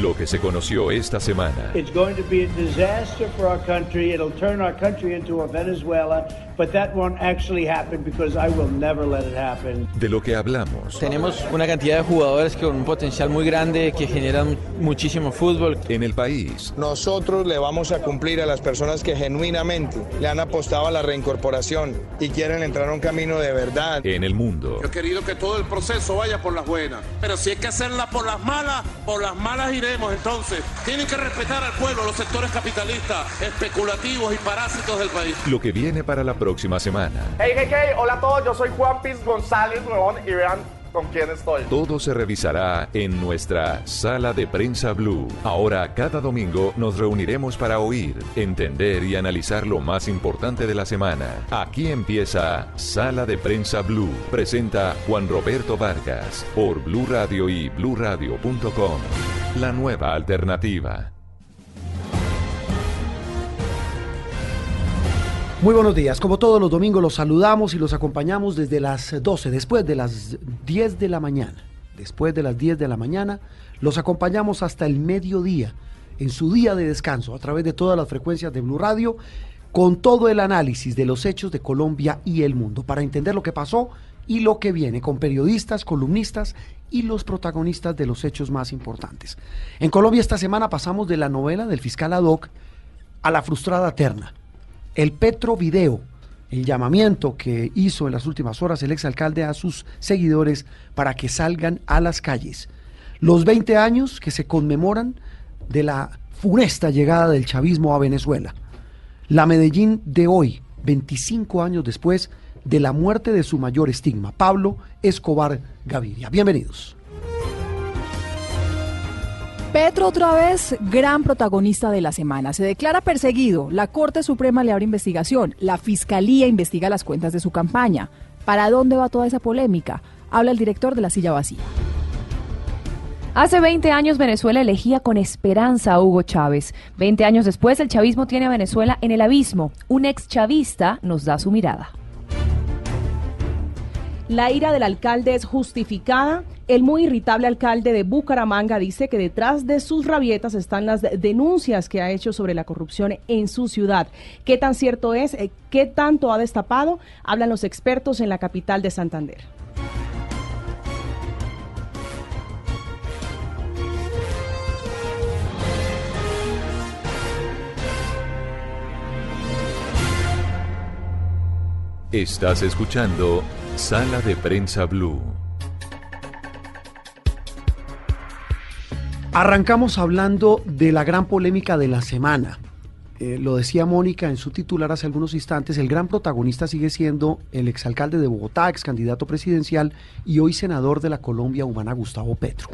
Lo que se conoció esta semana. It's going to be a disaster for our country. It'll turn our country into a Venezuela, but that won't actually happen because I will never let it happen. De lo que hablamos. Tenemos una cantidad de jugadores con un potencial muy grande que generan muchísimo fútbol. En el país. Nosotros le vamos a cumplir a las personas que genuinamente le han apostado a la reincorporación y quieren entrar a un camino de verdad. En el mundo. Yo he querido que todo el proceso vaya por las buenas, pero si hay que hacerla por las malas, por las malas iremos. Entonces, tienen que respetar al pueblo, los sectores capitalistas, especulativos y parásitos del país. Lo que viene para la próxima semana. Hey, hey, hey, hola a todos, yo soy Juan Piz González Nuevón y vean con quién estoy. Todo se revisará en nuestra Sala de Prensa Blue. Ahora, cada domingo, nos reuniremos para oír, entender y analizar lo más importante de la semana. Aquí empieza Sala de Prensa Blue. Presenta Juan Roberto Vargas por Blue Radio y bluradio.com. La nueva alternativa. Muy buenos días. Como todos los domingos los saludamos y los acompañamos desde las 12, después de las 10 de la mañana. Después de las 10 de la mañana los acompañamos hasta el mediodía en su día de descanso a través de todas las frecuencias de Blue Radio con todo el análisis de los hechos de Colombia y el mundo para entender lo que pasó y lo que viene con periodistas, columnistas y los protagonistas de los hechos más importantes. En Colombia esta semana pasamos de la novela del fiscal Adoc a la frustrada terna. El Petro Video, el llamamiento que hizo en las últimas horas el exalcalde a sus seguidores para que salgan a las calles. Los 20 años que se conmemoran de la funesta llegada del chavismo a Venezuela. La Medellín de hoy, 25 años después de la muerte de su mayor estigma, Pablo Escobar Gaviria. Bienvenidos. Petro otra vez, gran protagonista de la semana. Se declara perseguido. La Corte Suprema le abre investigación. La Fiscalía investiga las cuentas de su campaña. ¿Para dónde va toda esa polémica? Habla el director de La Silla Vacía. Hace 20 años Venezuela elegía con esperanza a Hugo Chávez. 20 años después el chavismo tiene a Venezuela en el abismo. Un ex chavista nos da su mirada. La ira del alcalde es justificada. El muy irritable alcalde de Bucaramanga dice que detrás de sus rabietas están las denuncias que ha hecho sobre la corrupción en su ciudad. ¿Qué tan cierto es? Eh, ¿Qué tanto ha destapado? Hablan los expertos en la capital de Santander. Estás escuchando Sala de Prensa Blue. Arrancamos hablando de la gran polémica de la semana. Eh, lo decía Mónica en su titular hace algunos instantes, el gran protagonista sigue siendo el exalcalde de Bogotá, ex candidato presidencial y hoy senador de la Colombia Humana, Gustavo Petro.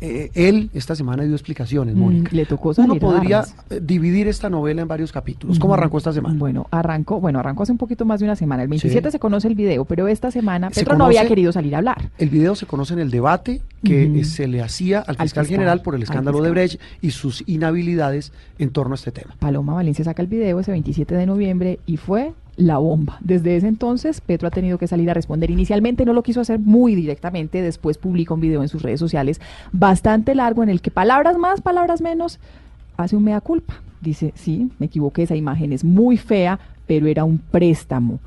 Eh, él esta semana dio explicaciones, Mm, Mónica. le tocó Uno salir a podría dividir esta novela en varios capítulos. ¿Cómo arrancó esta semana? Bueno, arrancó, bueno, arrancó hace un poquito más de una semana. El 27 Sí. se conoce el video, pero esta semana Se Petro no había querido salir a hablar. El video se conoce en el debate que eh, se le hacía al Al fiscal fiscal, general por el al escándalo de fiscal. Brecht y sus inhabilidades en torno a este tema. Paloma Valencia saca el video ese 27 de noviembre y fue la bomba. Desde ese entonces, Petro ha tenido que salir a responder. Inicialmente no lo quiso hacer muy directamente, después publica un video en sus redes sociales bastante largo en el que palabras más, palabras menos, hace un mea culpa. Dice, sí, me equivoqué, esa imagen es muy fea, pero era un préstamo.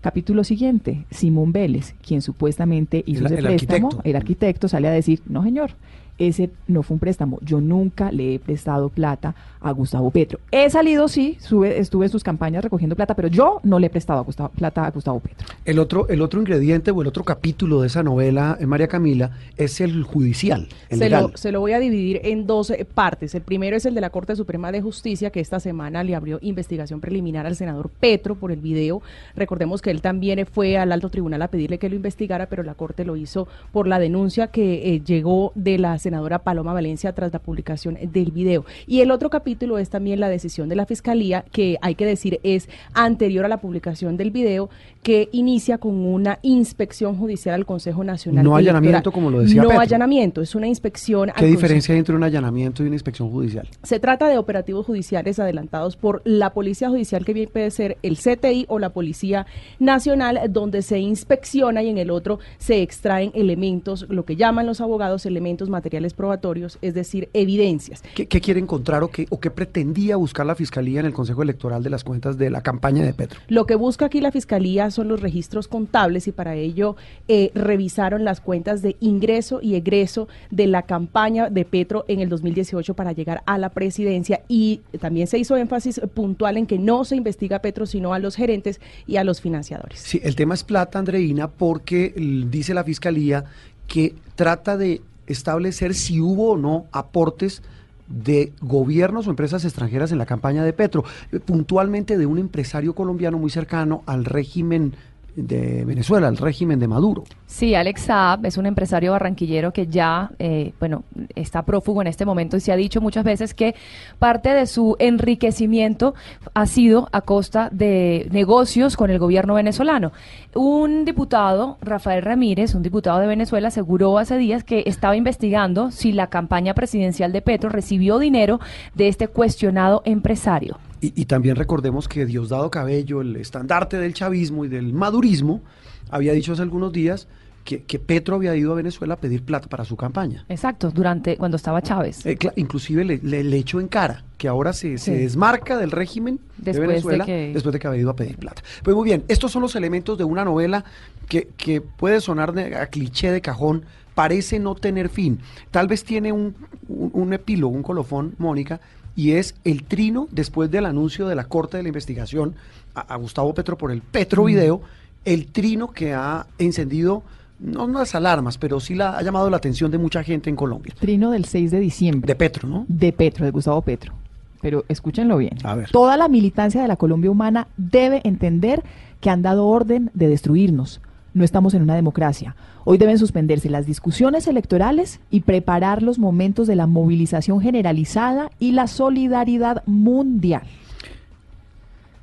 Capítulo siguiente, Simón Vélez, quien supuestamente hizo El- ese el préstamo, arquitecto. el arquitecto sale a decir, no señor, ese no fue un préstamo, yo nunca le he prestado plata a Gustavo Petro. He salido, sí, sube- estuve en sus campañas recogiendo plata, pero yo no le he prestado a Gustavo- plata a Gustavo Petro. El otro, el otro ingrediente o el otro capítulo de esa novela, eh, María Camila, es el judicial, el Se legal. lo, se lo voy a dividir en dos eh, partes. El primero es el de la Corte Suprema de Justicia, que esta semana le abrió investigación preliminar al senador Petro por el video. Recordemos que él también fue al alto tribunal a pedirle que lo investigara, pero la Corte lo hizo por la denuncia que eh, llegó de la senadora Paloma Valencia tras la publicación del video. Y el otro capítulo es también la decisión de la Fiscalía, que hay que decir es anterior a la publicación del video, que inicia con una inspección judicial al Consejo Nacional. No allanamiento, como lo decía No allanamiento, es una inspección. ¿Qué diferencia hay entre un allanamiento y una inspección judicial? Se trata de operativos judiciales adelantados por la Policía Judicial, que bien puede ser el CTI o la Policía Nacional, donde se inspecciona y en el otro se extraen elementos, lo que llaman los abogados elementos materiales probatorios, es decir, evidencias. ¿Qué, quiere encontrar o qué, o qué pretendía buscar la Fiscalía en el Consejo Electoral de las cuentas de la campaña de Petro? Lo que busca aquí la Fiscalía son los registros contables y para ello eh, revisaron las cuentas de ingreso y egreso de la campaña de Petro en el 2018 para llegar a la presidencia y también se hizo énfasis puntual en que no se investiga a Petro sino a los gerentes y a los financiadores. Sí, el tema es plata, Andreina, porque dice la Fiscalía que trata de establecer si hubo o no aportes de gobiernos o empresas extranjeras en la campaña de Petro, eh, puntualmente de un empresario colombiano muy cercano al régimen de Venezuela, el régimen de Maduro. Sí, Alex Saab es un empresario barranquillero que ya, eh, bueno, está prófugo en este momento y se ha dicho muchas veces que parte de su enriquecimiento ha sido a costa de negocios con el gobierno venezolano. Un diputado, Rafael Ramírez, un diputado de Venezuela, aseguró hace días que estaba investigando si la campaña presidencial de Petro recibió dinero de este cuestionado empresario. Y, también recordemos que Diosdado Cabello, el estandarte del chavismo y del madurismo, había dicho hace algunos días que, Petro había ido a Venezuela a pedir plata para su campaña. Exacto, durante cuando estaba Chávez. Eh, inclusive le, le, echó en cara que ahora se, se desmarca del régimen de Venezuela después de que había ido a pedir plata. Pues muy bien, estos son los elementos de una novela que, que puede sonar a cliché de cajón, parece no tener fin. Tal vez tiene un, un, un epílogo, un colofón, Mónica, y es el trino después del anuncio de la Corte de la Investigación a, Gustavo Petro por el Petro Video, el trino que ha encendido no unas alarmas, pero sí la, ha llamado la atención de mucha gente en Colombia. Trino del 6 de diciembre. De Petro, ¿no? De Petro, de Gustavo Petro. Pero escúchenlo bien. A ver. Toda la militancia de la Colombia humana debe entender que han dado orden de destruirnos. No estamos en una democracia. Hoy deben suspenderse las discusiones electorales y preparar los momentos de la movilización generalizada y la solidaridad mundial.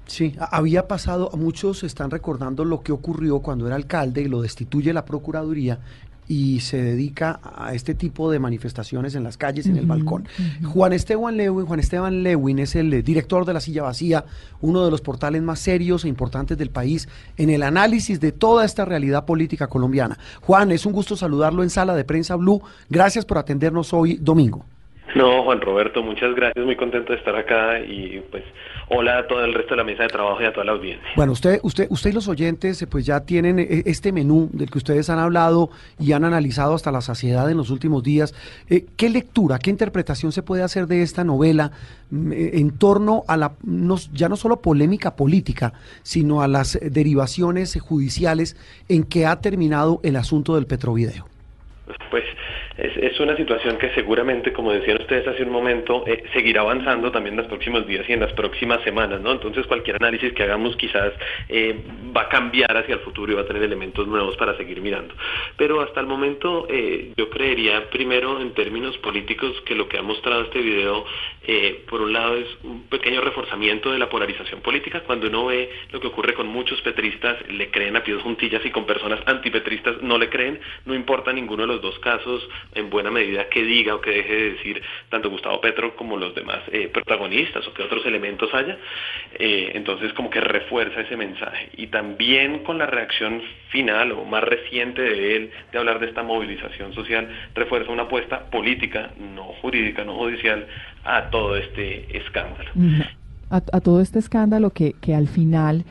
Sí, había pasado, muchos están recordando lo que ocurrió cuando era alcalde y lo destituye la Procuraduría y se dedica a este tipo de manifestaciones en las calles, en el balcón. Juan Esteban Lewin, Juan Esteban Lewin es el eh, director de La Silla Vacía, uno de los portales más serios e importantes del país en el análisis de toda esta realidad política colombiana. Juan, es un gusto saludarlo en Sala de Prensa Blue. Gracias por atendernos hoy domingo. No, Juan Roberto, muchas gracias, muy contento de estar acá y pues hola a todo el resto de la mesa de trabajo y a toda la audiencia. Bueno, usted, usted, usted y los oyentes eh, pues ya tienen eh, este menú del que ustedes han hablado y han analizado hasta la saciedad en los últimos días. Eh, ¿Qué lectura, qué interpretación se puede hacer de esta novela mm, en torno a la ya no solo polémica política, sino a las derivaciones judiciales en que ha terminado el asunto del Petrovideo? Pues es, es, una situación que seguramente, como decían ustedes hace un momento, eh, seguirá avanzando también en los próximos días y en las próximas semanas, ¿no? Entonces cualquier análisis que hagamos quizás eh, va a cambiar hacia el futuro y va a tener elementos nuevos para seguir mirando. Pero hasta el momento eh, yo creería primero en términos políticos que lo que ha mostrado este video, por un lado es un pequeño reforzamiento de la polarización política. Cuando uno ve lo que ocurre con muchos petristas, le creen a pies juntillas y con personas antipetristas no le creen, no importa ninguno de los dos casos, en buena medida que diga o que deje de decir tanto Gustavo Petro como los demás eh, protagonistas o que otros elementos haya. Eh, entonces como que refuerza ese mensaje. Y también con la reacción final o más reciente de él de hablar de esta movilización social, refuerza una apuesta política, no jurídica, no judicial, a todo este escándalo. A, a todo este escándalo que, que al final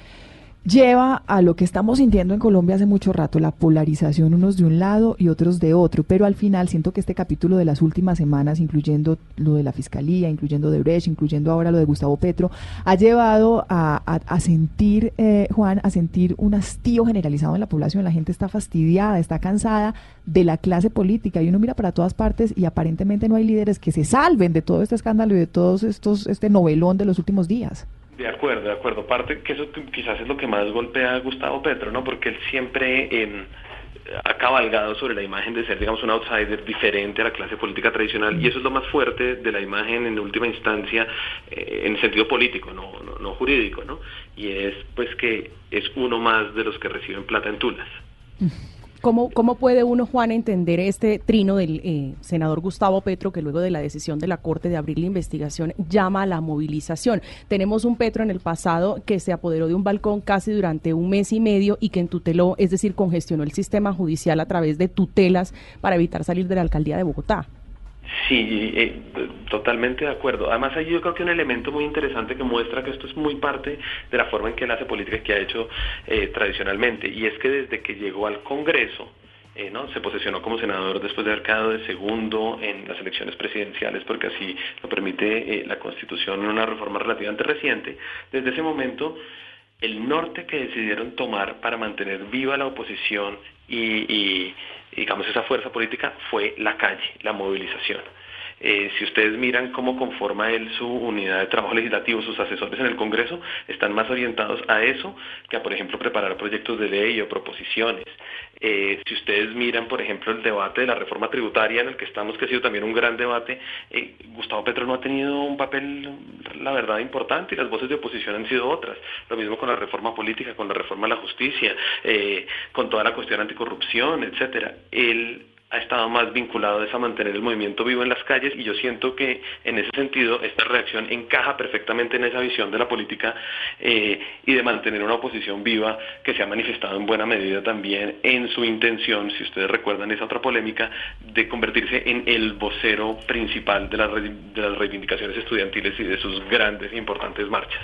lleva a lo que estamos sintiendo en Colombia hace mucho rato, la polarización unos de un lado y otros de otro, pero al final siento que este capítulo de las últimas semanas, incluyendo lo de la Fiscalía, incluyendo de Brecht, incluyendo ahora lo de Gustavo Petro, ha llevado a, sentir, eh, Juan, a sentir un hastío generalizado en la población, la gente está fastidiada, está cansada de la clase política y uno mira para todas partes y aparentemente no hay líderes que se salven de todo este escándalo y de todos estos, este novelón de los últimos días. De acuerdo, de acuerdo. Parte que eso quizás es lo que más golpea a Gustavo Petro, ¿no? Porque él siempre eh, ha cabalgado sobre la imagen de ser, digamos, un outsider diferente a la clase política tradicional y eso es lo más fuerte de la imagen en última instancia eh, en el sentido político, no, no, no jurídico, ¿no? Y es pues que es uno más de los que reciben plata en tulas. ¿Cómo, ¿Cómo puede uno, Juan, entender este trino del eh, senador Gustavo Petro que luego de la decisión de la Corte de abrir la investigación llama a la movilización? Tenemos un Petro en el pasado que se apoderó de un balcón casi durante un mes y medio y que entuteló, es decir, congestionó el sistema judicial a través de tutelas para evitar salir de la alcaldía de Bogotá. Sí, eh, totalmente de acuerdo. Además, hay yo creo que un elemento muy interesante que muestra que esto es muy parte de la forma en que él hace política que ha hecho eh, tradicionalmente, y es que desde que llegó al Congreso, eh, ¿no? se posesionó como senador después de haber quedado de segundo en las elecciones presidenciales, porque así lo permite eh, la Constitución en una reforma relativamente reciente. Desde ese momento, el norte que decidieron tomar para mantener viva la oposición y, y digamos, esa fuerza política fue la calle, la movilización. Eh, si ustedes miran cómo conforma él su unidad de trabajo legislativo, sus asesores en el Congreso están más orientados a eso que a, por ejemplo, preparar proyectos de ley o proposiciones. Eh, si ustedes miran, por ejemplo, el debate de la reforma tributaria en el que estamos, que ha sido también un gran debate, eh, Gustavo Petro no ha tenido un papel, la verdad, importante y las voces de oposición han sido otras. Lo mismo con la reforma política, con la reforma a la justicia, con toda la cuestión anticorrupción, etcétera. El ha estado más vinculado a mantener el movimiento vivo en las calles y yo siento que en ese sentido esta reacción encaja perfectamente en esa visión de la política eh, y de mantener una oposición viva que se ha manifestado en buena medida también en su intención, si ustedes recuerdan esa otra polémica, de convertirse en el vocero principal de las, de las reivindicaciones estudiantiles y de sus grandes e importantes marchas.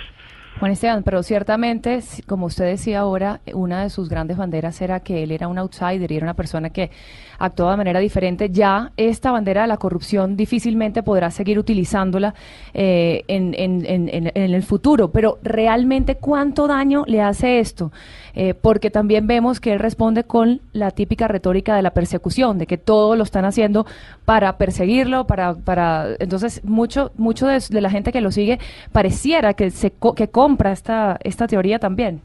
Juan Esteban, pero ciertamente, como usted decía ahora, una de sus grandes banderas era que él era un outsider y era una persona que actuaba de manera diferente. Ya esta bandera de la corrupción difícilmente podrá seguir utilizándola eh, en, el futuro, pero realmente cuánto daño le hace esto, eh, porque también vemos que él responde con la típica retórica de la persecución, de que todo lo están haciendo para perseguirlo, para, para entonces mucho, mucho de, la gente que lo sigue pareciera que se que compra esta, esta teoría también.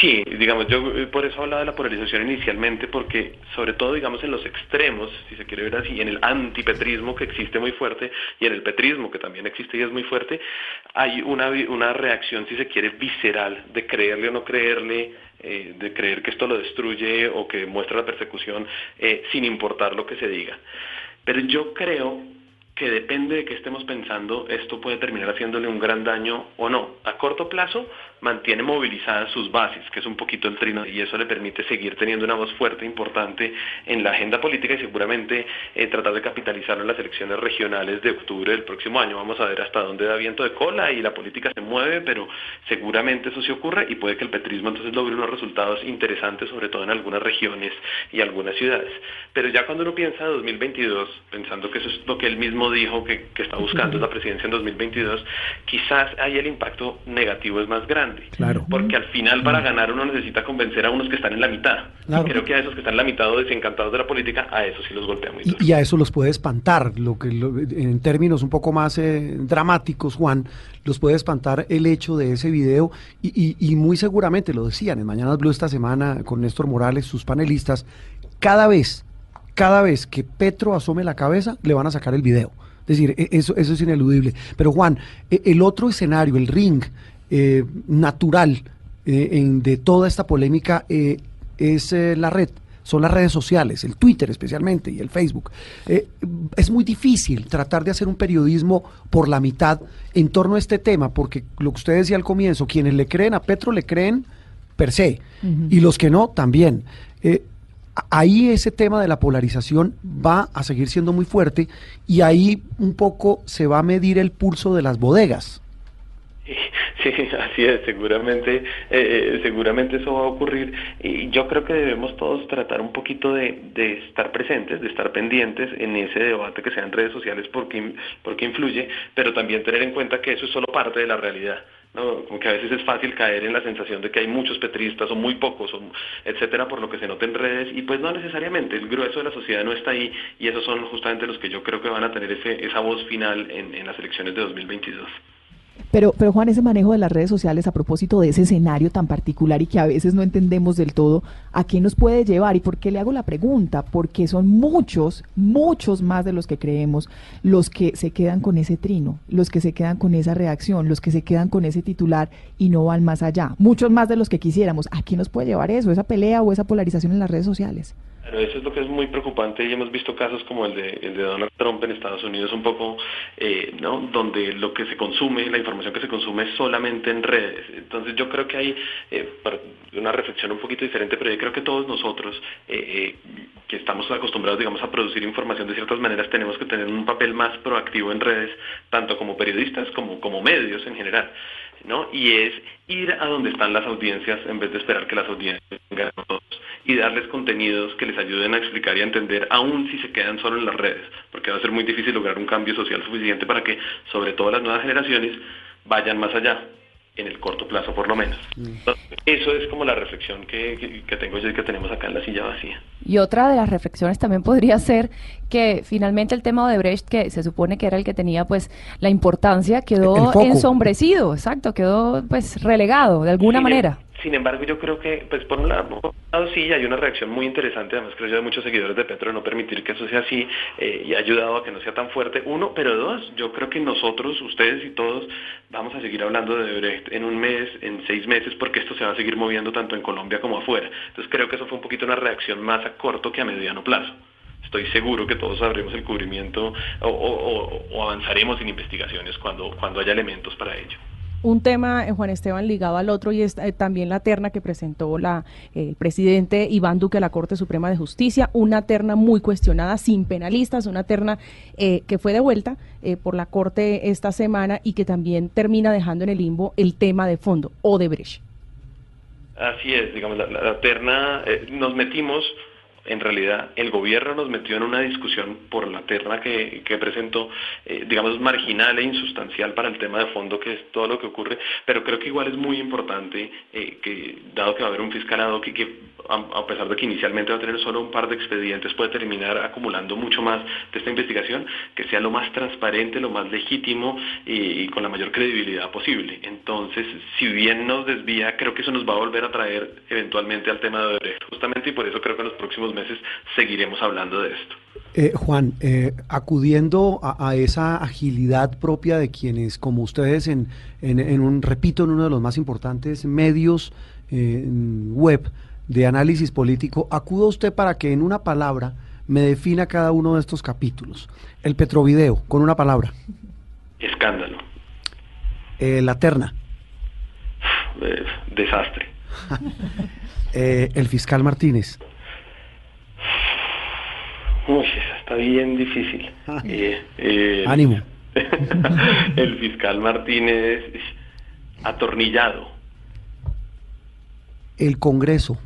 Sí, digamos, yo eh, por eso hablaba de la polarización inicialmente, porque sobre todo, digamos, en los extremos, si se quiere ver así, en el antipetrismo que existe muy fuerte y en el petrismo que también existe y es muy fuerte, hay una, una reacción, si se quiere, visceral de creerle o no creerle, eh, de creer que esto lo destruye o que muestra la persecución eh, sin importar lo que se diga. Pero yo creo que depende de qué estemos pensando, esto puede terminar haciéndole un gran daño o no. A corto plazo mantiene movilizadas sus bases, que es un poquito el trino, y eso le permite seguir teniendo una voz fuerte, importante en la agenda política y seguramente eh, tratar de capitalizarlo en las elecciones regionales de octubre del próximo año. Vamos a ver hasta dónde da viento de cola y la política se mueve, pero seguramente eso sí ocurre y puede que el petrismo entonces logre unos resultados interesantes, sobre todo en algunas regiones y algunas ciudades. Pero ya cuando uno piensa 2022, pensando que eso es lo que él mismo dijo que, está buscando, es la presidencia en 2022, quizás ahí el impacto negativo es más grande. Claro. Porque al final para ganar uno necesita convencer a unos que están en la mitad. creo que a esos que están en la mitad o desencantados de la política, a esos sí los golpea muy duro. Y, a eso los puede espantar, lo que en términos un poco más eh, dramáticos, Juan, los puede espantar el hecho de ese video y, y muy seguramente lo decían en Mañanas Blue esta semana con Néstor Morales, sus panelistas, cada vez, cada vez que Petro asome la cabeza, le van a sacar el video. Es decir, e, eso, eso es ineludible. Pero Juan, e, el otro escenario, el ring eh, natural eh, de toda esta polémica eh, es la red, son las redes sociales, el Twitter especialmente y el Facebook. es muy difícil tratar de hacer un periodismo por la mitad en torno a este tema, porque lo que usted decía al comienzo, quienes le creen a Petro le creen per se, y los que no también ahí ese tema de la polarización va a seguir siendo muy fuerte y ahí un poco se va a medir el pulso de las bodegas. Sí, así es, seguramente, eh, eh, seguramente eso va a ocurrir y yo creo que debemos todos tratar un poquito de, de, estar presentes, de estar pendientes en ese debate que sea en redes sociales porque, porque influye, pero también tener en cuenta que eso es solo parte de la realidad. Como que a veces es fácil caer en la sensación de que hay muchos petristas o muy pocos, o, etcétera, por lo que se nota en redes, y pues no necesariamente, el grueso de la sociedad no está ahí, y esos son justamente los que yo creo que van a tener ese, esa voz final en las elecciones de 2022. Pero, pero Juan, ese manejo de las redes sociales a propósito de ese escenario tan particular y que a veces no entendemos del todo, ¿a qué nos puede llevar? ¿Y por qué le hago la pregunta? Porque son muchos, muchos más de los que creemos los que se quedan con ese trino, los que se quedan con esa reacción, los que se quedan con ese titular y no van más allá. Muchos más de los que quisiéramos. ¿A qué nos puede llevar eso, esa pelea o esa polarización en las redes sociales? Pero eso es lo que es muy preocupante y hemos visto casos como el de, el de Donald Trump en Estados Unidos un poco, eh, ¿no? Donde lo que se consume, la información que se consume es solamente en redes. Entonces yo creo que hay eh, una reflexión un poquito diferente, pero yo creo que todos nosotros eh, que estamos acostumbrados, digamos, a producir información de ciertas maneras, tenemos que tener un papel más proactivo en redes, tanto como periodistas como como medios en general. ¿No? Y es ir a donde están las audiencias en vez de esperar que las audiencias vengan a y darles contenidos que les ayuden a explicar y a entender, aún si se quedan solo en las redes, porque va a ser muy difícil lograr un cambio social suficiente para que, sobre todo las nuevas generaciones, vayan más allá en el corto plazo por lo menos. Mm. Eso es como la reflexión que, que, tengo yo y que tenemos acá en la silla vacía. Y otra de las reflexiones también podría ser que finalmente el tema de Brecht, que se supone que era el que tenía pues la importancia, quedó ensombrecido, exacto, quedó pues relegado de alguna manera. Sin embargo, yo creo que, pues por un lado, sí hay una reacción muy interesante, además creo yo de muchos seguidores de Petro no permitir que eso sea así eh, y ha ayudado a que no sea tan fuerte. Uno, pero dos, yo creo que nosotros, ustedes y todos, vamos a seguir hablando de Brecht en un mes, en seis meses, porque esto se va a seguir moviendo tanto en Colombia como afuera. Entonces creo que eso fue un poquito una reacción más a corto que a mediano plazo estoy seguro que todos sabremos el cubrimiento o, avanzaremos en investigaciones cuando, cuando haya elementos para ello un tema, eh, Juan Esteban, ligado al otro y es eh, también la terna que presentó la, el presidente Iván Duque a la Corte Suprema de Justicia, una terna muy cuestionada, sin penalistas, una terna eh, que fue devuelta por la Corte esta semana y que también termina dejando en el limbo el tema de fondo, Odebrecht. Así es, digamos, la, terna, nos metimos en realidad el gobierno nos metió en una discusión por la terna que, presentó, eh, digamos, marginal e insustancial para el tema de fondo, que es todo lo que ocurre, pero creo que igual es muy importante eh, que, dado que va a haber un fiscalado que, que a, pesar de que inicialmente va a tener solo un par de expedientes, puede terminar acumulando mucho más de esta investigación, que sea lo más transparente, lo más legítimo y, con la mayor credibilidad posible. Entonces, si bien nos desvía, creo que eso nos va a volver a traer eventualmente al tema de Brecht, justamente, y por eso creo que en los próximos meses seguiremos hablando de esto. Eh, Juan, eh, acudiendo a, esa agilidad propia de quienes, como ustedes, en, en, un, repito, en uno de los más importantes medios eh, web, de análisis político, acudo a usted para que en una palabra me defina cada uno de estos capítulos. El Petrovideo, con una palabra. Escándalo. La terna. Desastre. El fiscal Martínez. Uy, está bien difícil. Ánimo. el fiscal Martínez atornillado. El Congreso.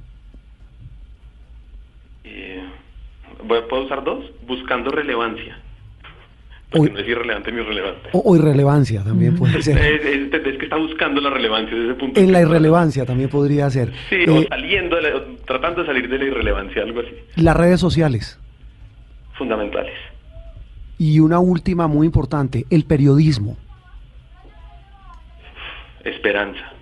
¿Puedo usar dos? Buscando relevancia. No es irrelevante ni irrelevante. O, irrelevancia también puede ser. Es, que está buscando la relevancia desde ese punto. En la irrelevancia también podría ser. Sí, o eh, saliendo, tratando de salir de la irrelevancia, algo así. Las redes sociales. Fundamentales. Y una última muy importante, el periodismo. Esperanza.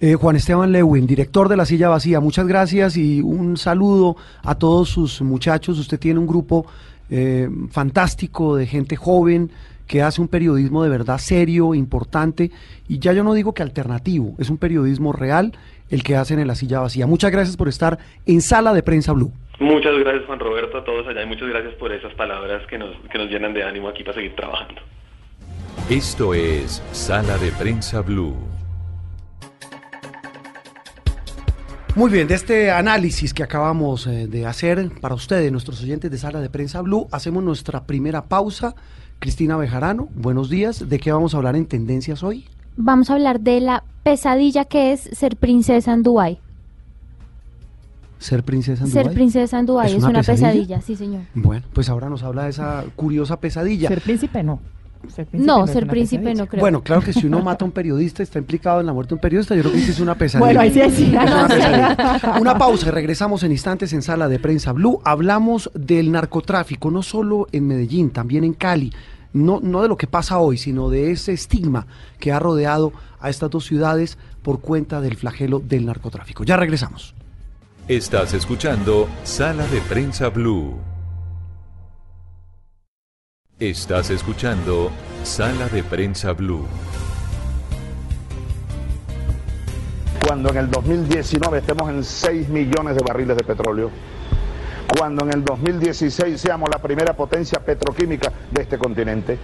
Eh, Juan Esteban Lewin, director de La Silla Vacía, muchas gracias y un saludo a todos sus muchachos. Usted tiene un grupo eh, fantástico de gente joven que hace un periodismo de verdad serio, importante y ya yo no digo que alternativo, es un periodismo real el que hacen en La Silla Vacía. Muchas gracias por estar en Sala de Prensa Blue. Muchas gracias Juan Roberto, a todos allá y muchas gracias por esas palabras que nos, que nos llenan de ánimo aquí para seguir trabajando. Esto es Sala de Prensa Blue. Muy bien, de este análisis que acabamos eh, de hacer para ustedes, nuestros oyentes de Sala de Prensa Blue, hacemos nuestra primera pausa. Cristina Bejarano, buenos días. ¿De qué vamos a hablar en Tendencias hoy? Vamos a hablar de la pesadilla que es ser princesa en Dubái. ¿Ser princesa en Dubái? Ser princesa en Dubái es, una, pesadilla? sí señor. Bueno, pues ahora nos habla de esa curiosa pesadilla. Ser príncipe no no, ser príncipe no creo. Bueno, claro que si uno mata a un periodista, está implicado en la muerte de un periodista, yo creo que sí es una pesadilla. Bueno, ahí sí, sí. una, una pausa, regresamos en instantes en Sala de Prensa Blue. Hablamos del narcotráfico, no solo en Medellín, también en Cali. no, no de lo que pasa hoy, sino de ese estigma que ha rodeado a estas dos ciudades por cuenta del flagelo del narcotráfico. Ya regresamos. Estás escuchando Sala de Prensa Blue. Estás escuchando Sala de Prensa Blue. Cuando en el 2019 estemos en 6 millones de barriles de petróleo, cuando en el 2016 seamos la primera potencia petroquímica de este continente,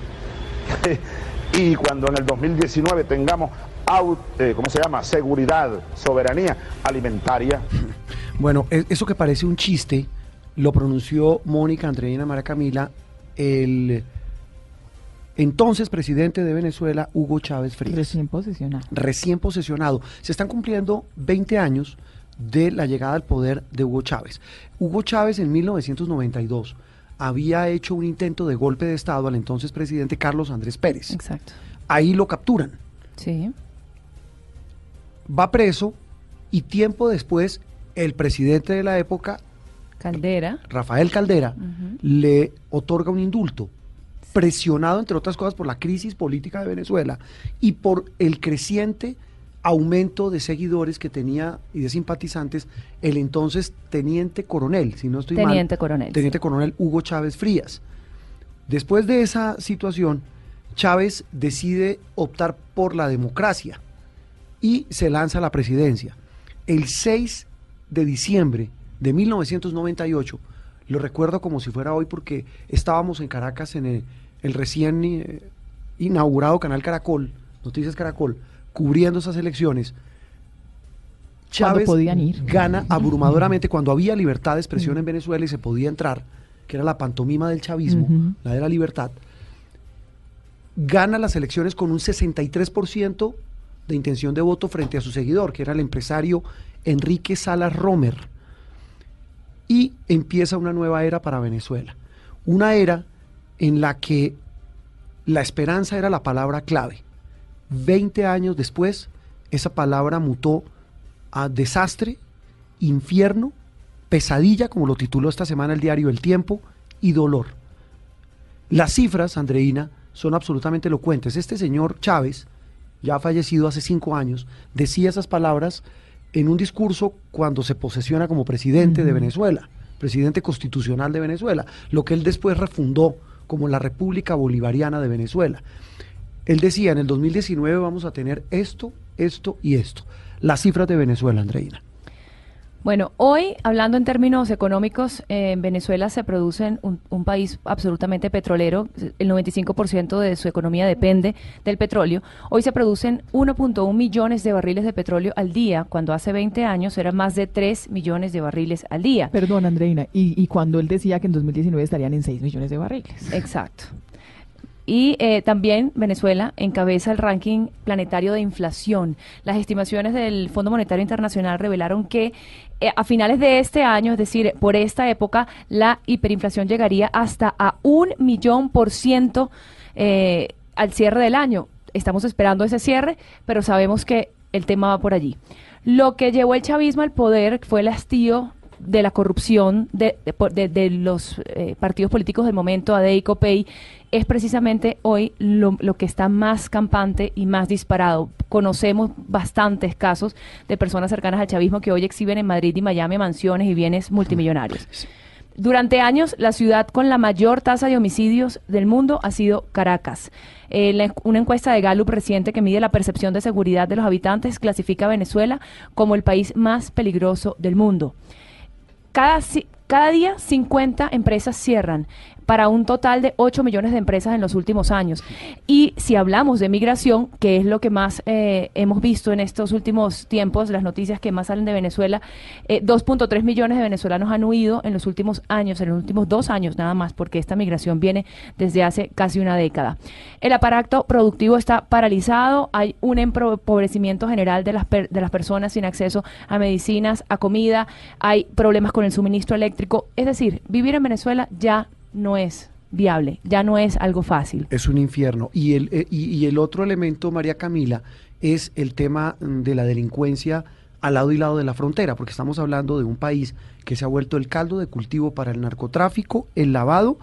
y cuando en el 2019 tengamos, eh, ¿cómo se llama?, seguridad, soberanía alimentaria. Bueno, e, eso que parece un chiste lo pronunció Mónica Andreina Mara Camila, el entonces presidente de Venezuela, Hugo Chávez Frías. Recién posesionado. Recién posesionado. Se están cumpliendo 20 años de la llegada al poder de Hugo Chávez. Hugo Chávez en 1992 había hecho un intento de golpe de Estado al entonces presidente Carlos Andrés Pérez. Exacto. Ahí lo capturan. Sí. Va preso y tiempo después el presidente de la época, Caldera, Rafael Caldera, le otorga un indulto, presionado entre otras cosas por la crisis política de Venezuela y por el creciente aumento de seguidores que tenía y de simpatizantes el entonces teniente coronel, si no estoy teniente coronel, teniente coronel Hugo Chávez Frías. Después de esa situación, Chávez decide optar por la democracia y se lanza a la presidencia. El 6 de diciembre de 1998, lo recuerdo como si fuera hoy porque estábamos en Caracas en el, recién eh, inaugurado canal Caracol, Noticias Caracol, cubriendo esas elecciones. Chávez podían ir. gana abrumadoramente cuando había libertad de expresión en Venezuela y se podía entrar, que era la pantomima del chavismo, la de la libertad. Gana las elecciones con un 63% de intención de voto frente a su seguidor, que era el empresario Enrique Salas Romer. Y empieza una nueva era para Venezuela. Una era en la que la esperanza era la palabra clave. 20 años después, esa palabra mutó a desastre, infierno, pesadilla, como lo tituló esta semana el diario El Tiempo, y dolor. Las cifras, Andreina, son absolutamente elocuentes. Este señor Chávez, ya fallecido hace cinco años, decía esas palabras en un discurso cuando se posesiona como presidente de Venezuela, presidente constitucional de Venezuela, lo que él después refundó como la República Bolivariana de Venezuela. Él decía, en el 2019 vamos a tener esto, esto y esto. Las cifras de Venezuela, Andreina. Bueno, hoy, hablando en términos económicos, en Venezuela se produce un, un, país absolutamente petrolero. El 95% de su economía depende del petróleo. Hoy se producen 1.1 millones de barriles de petróleo al día, cuando hace 20 años eran más de 3 millones de barriles al día. Perdón, Andreina, y, y cuando él decía que en 2019 estarían en 6 millones de barriles. Exacto. Y eh, también Venezuela encabeza el ranking planetario de inflación. Las estimaciones del Fondo Monetario Internacional revelaron que eh, a finales de este año, es decir, por esta época, la hiperinflación llegaría hasta a un millón por ciento eh, al cierre del año. Estamos esperando ese cierre, pero sabemos que el tema va por allí. Lo que llevó el chavismo al poder fue el hastío de la corrupción de, los partidos políticos del momento, ADE y COPEI, es precisamente hoy lo, que está más campante y más disparado. Conocemos bastantes casos de personas cercanas al chavismo que hoy exhiben en Madrid y Miami mansiones y bienes multimillonarios. Durante años, la ciudad con la mayor tasa de homicidios del mundo ha sido Caracas. Eh, una encuesta de Gallup reciente que mide la percepción de seguridad de los habitantes clasifica a Venezuela como el país más peligroso del mundo. Cada, cada día 50 empresas cierran para un total de 8 millones de empresas en los últimos años. Y si hablamos de migración, que es lo que más eh, hemos visto en estos últimos tiempos, las noticias que más salen de Venezuela, 2.3 eh, millones de venezolanos han huido en los últimos años, en los últimos dos años nada más, porque esta migración viene desde hace casi una década. El aparato productivo está paralizado, hay un empobrecimiento general de las, de las personas sin acceso a medicinas, a comida, hay problemas con el suministro eléctrico, es decir, vivir en Venezuela ya no es viable, ya no es algo fácil. Es un infierno. Y el, eh, y, el otro elemento, María Camila, es el tema mm, de la delincuencia al lado y lado de la frontera, porque estamos hablando de un país que se ha vuelto el caldo de cultivo para el narcotráfico, el lavado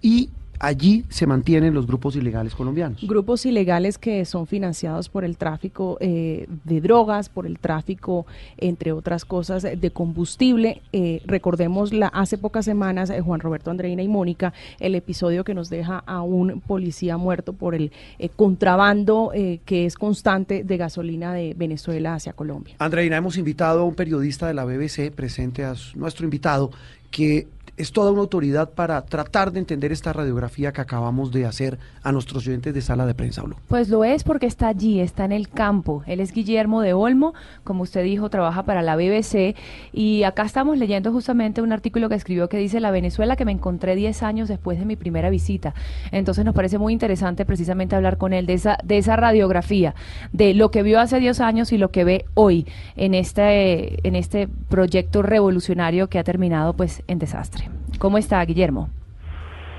y allí se mantienen los grupos ilegales colombianos. Grupos ilegales que son financiados por el tráfico eh, de drogas, por el tráfico, entre otras cosas, de combustible. Eh, recordemos la, hace pocas semanas, eh, Juan Roberto Andreina y Mónica, el episodio que nos deja a un policía muerto por el contrabando que es constante de gasolina de Venezuela hacia Colombia. Andreina, hemos invitado a un periodista de la BBC presente a nuestro invitado que es toda una autoridad para tratar de entender esta radiografía que acabamos de hacer a nuestros oyentes de Sala de Prensa. Pues lo es porque está allí, está en el campo. Él es Guillermo de Olmo, como usted dijo, trabaja para la BBC y acá estamos leyendo justamente un artículo que escribió que dice la Venezuela que me encontré 10 años después de mi primera visita. Entonces nos parece muy interesante precisamente hablar con él de esa de esa radiografía, de lo que vio hace 10 años y lo que ve hoy en este en este proyecto revolucionario que ha terminado pues en desastre. ¿Cómo está, Guillermo?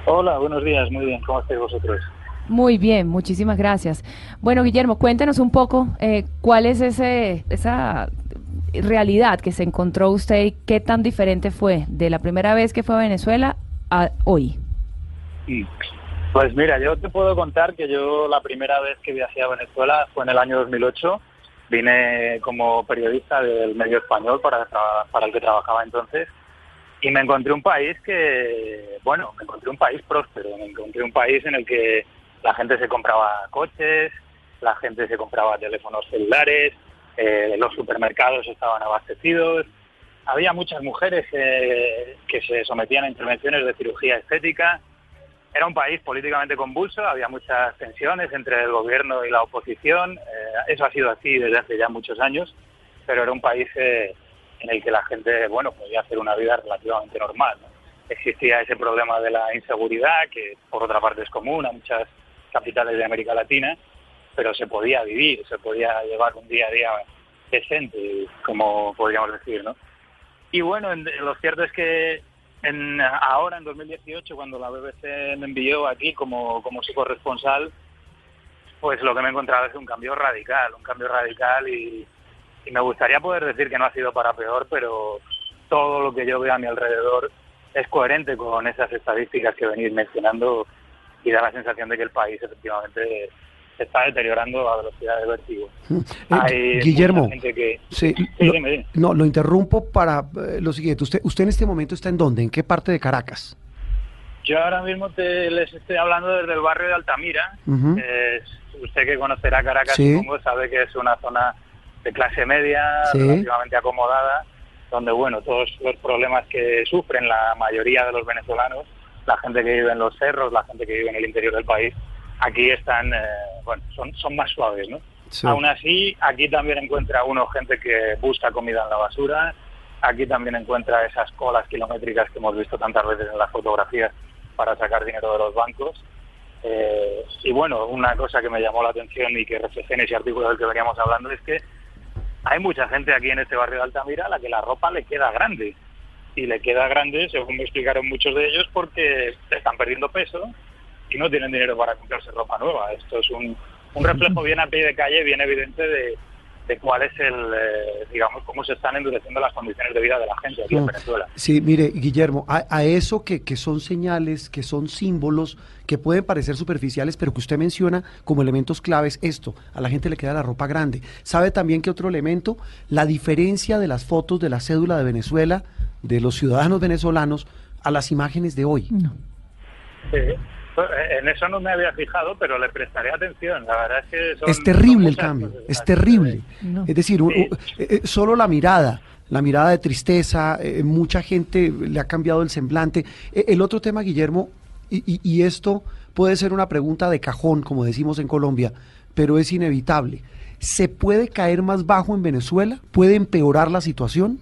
Hola, buenos días, muy bien. ¿Cómo estáis vosotros? Muy bien, muchísimas gracias. Bueno, Guillermo, cuéntenos un poco eh, cuál es ese, esa realidad que se encontró usted y qué tan diferente fue de la primera vez que fue a Venezuela a hoy. Pues mira, yo te puedo contar que yo la primera vez que viajé a Venezuela fue en el año 2008. Vine como periodista del medio español para, para el que trabajaba entonces y me encontré un país que, bueno, me encontré un país próspero, me encontré un país en el que la gente se compraba coches, la gente se compraba teléfonos celulares, eh, los supermercados estaban abastecidos, había muchas mujeres que se sometían a intervenciones de cirugía estética. Era un país políticamente convulso, había muchas tensiones entre el gobierno y la oposición. Eh, eso ha sido así desde hace ya muchos años, pero era un país eh, en el que la gente, bueno, podía hacer una vida relativamente normal. Existía ese problema de la inseguridad, que por otra parte es común a muchas capitales de América Latina, pero se podía vivir, se podía llevar un día a día decente, como podríamos decir, ¿no? Y bueno, lo cierto es que en, ahora, en 2018, cuando la BBC me envió aquí como, como corresponsal, pues lo que me he encontrado es un cambio radical, un cambio radical y, y me gustaría poder decir que no ha sido para peor, pero todo lo que yo veo a mi alrededor es coherente con esas estadísticas que venís mencionando y da la sensación de que el país efectivamente se está deteriorando a velocidad de vértigo. Eh, Guillermo, sí, no, lo interrumpo para eh, lo siguiente. Usted, ¿Usted en este momento está en dónde? ¿En qué parte de Caracas? Yo ahora mismo te, les estoy hablando desde el barrio de Altamira. usted que conocerá Caracas, supongo, sabe que es una zona de clase media, relativamente acomodada, donde, bueno, todos los problemas que sufren la mayoría de los venezolanos, la gente que vive en los cerros, la gente que vive en el interior del país, aquí están, eh, bueno, son, son más suaves, ¿no? Aún así, aquí también encuentra uno gente que busca comida en la basura, aquí también encuentra esas colas kilométricas que hemos visto tantas veces en las fotografías para sacar dinero de los bancos. Eh, y bueno, una cosa que me llamó la atención y que reflejé en ese artículo del que veníamos hablando es que hay mucha gente aquí en este barrio de Altamira a la que la ropa le queda grande. Y le queda grande, según me explicaron muchos de ellos, porque están perdiendo peso y no tienen dinero para comprarse ropa nueva. Esto es un, un reflejo bien a pie de calle, bien evidente de, de cuál es el, eh, digamos, cómo se están endureciendo las condiciones de vida de la gente aquí en Venezuela. Sí, mire, Guillermo, a, eso que, que, son señales, que son símbolos, que pueden parecer superficiales, pero que usted menciona como elementos claves, esto, a la gente le queda la ropa grande. ¿Sabe también que otro elemento? La diferencia de las fotos de la cédula de Venezuela, de los ciudadanos venezolanos, a las imágenes de hoy. No. Sí. Eh, en eso no me había fijado, pero le prestaré atención. La verdad es que es terrible el cambio, es terrible. Es decir, eh, eh, solo la mirada, la mirada de tristeza, mucha gente le ha cambiado el semblante. el otro tema, Guillermo, y, y esto puede ser una pregunta de cajón, como decimos en Colombia, pero es inevitable. ¿Se puede caer más bajo en Venezuela? ¿Puede empeorar la situación?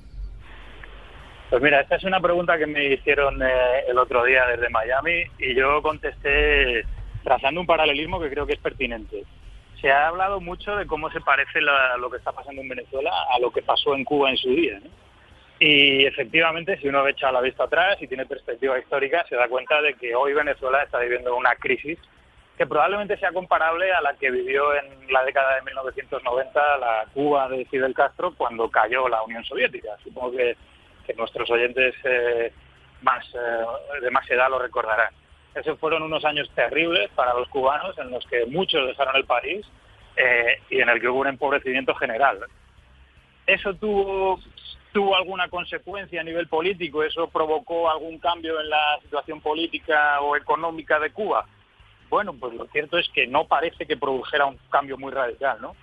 Pues mira, esta es una pregunta que me hicieron eh, el otro día desde Miami y yo contesté trazando un paralelismo que creo que es pertinente. Se ha hablado mucho de cómo se parece lo que está pasando en Venezuela a lo que pasó en Cuba en su día. Y efectivamente, si uno echa la vista atrás y tiene perspectiva histórica, se da cuenta de que hoy Venezuela está viviendo una crisis que probablemente sea comparable a la que vivió en la década de 1990 la Cuba de Fidel Castro cuando cayó la Unión Soviética. Supongo que que nuestros oyentes eh, más eh, de más edad lo recordarán. Esos fueron unos años terribles para los cubanos en los que muchos dejaron el país eh, y en el que hubo un empobrecimiento general. ¿Eso tuvo, tuvo alguna consecuencia a nivel político? ¿Eso provocó algún cambio en la situación política o económica de Cuba? Bueno, pues lo cierto es que no parece que produjera un cambio muy radical, ¿no?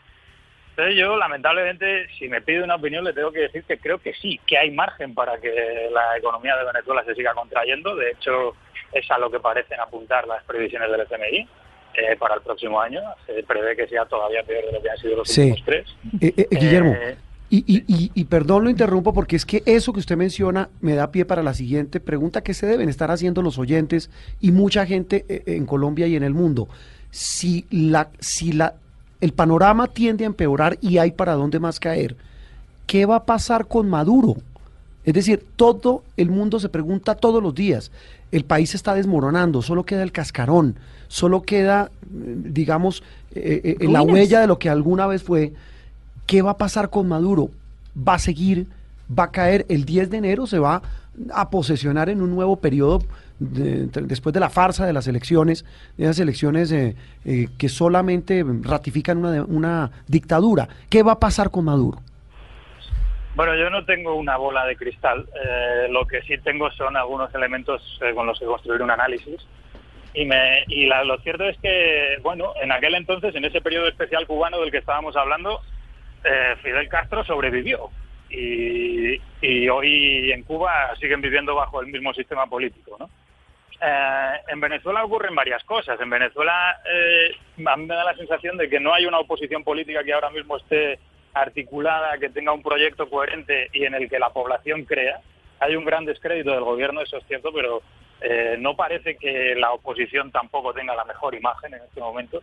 Entonces yo, lamentablemente, si me pide una opinión, le tengo que decir que creo que sí, que hay margen para que la economía de Venezuela se siga contrayendo. De hecho, es a lo que parecen apuntar las previsiones del FMI. Eh, para el próximo año se prevé que sea todavía peor de lo que han sido los Sí. últimos tres. Eh, eh, Guillermo, Eh, y, y, y, y perdón lo interrumpo porque es que eso que usted menciona me da pie para la siguiente pregunta que se deben estar haciendo los oyentes y mucha gente eh, en Colombia y en el mundo. Si la, si la, el panorama tiende a empeorar y hay para dónde más caer, ¿qué va a pasar con Maduro? Es decir, todo el mundo se pregunta todos los días. El país se está desmoronando, solo queda el cascarón, solo queda, eh, digamos, eh, eh, la Ruinas. huella de lo que alguna vez fue. ¿Qué va a pasar con Maduro? ¿Va a seguir? ¿Va a caer? El 10 de enero se va a posesionar en un nuevo periodo de- después de la farsa de las elecciones, de esas elecciones eh, eh, que solamente ratifican una, una dictadura. ¿Qué va a pasar con Maduro? Bueno, yo no tengo una bola de cristal. Eh, lo que sí tengo son algunos elementos eh, con los que construir un análisis. Y, me, y la- lo cierto es que, bueno, en aquel entonces, en ese periodo especial cubano del que estábamos hablando, eh, Fidel Castro sobrevivió. Y, y hoy en Cuba siguen viviendo bajo el mismo sistema político, ¿no? Eh, en Venezuela ocurren varias cosas. En Venezuela eh, me da la sensación de que no hay una oposición política que ahora mismo esté articulada, que tenga un proyecto coherente y en el que la población crea. Hay un gran descrédito del gobierno, eso es cierto, pero eh, no parece que la oposición tampoco tenga la mejor imagen en este momento.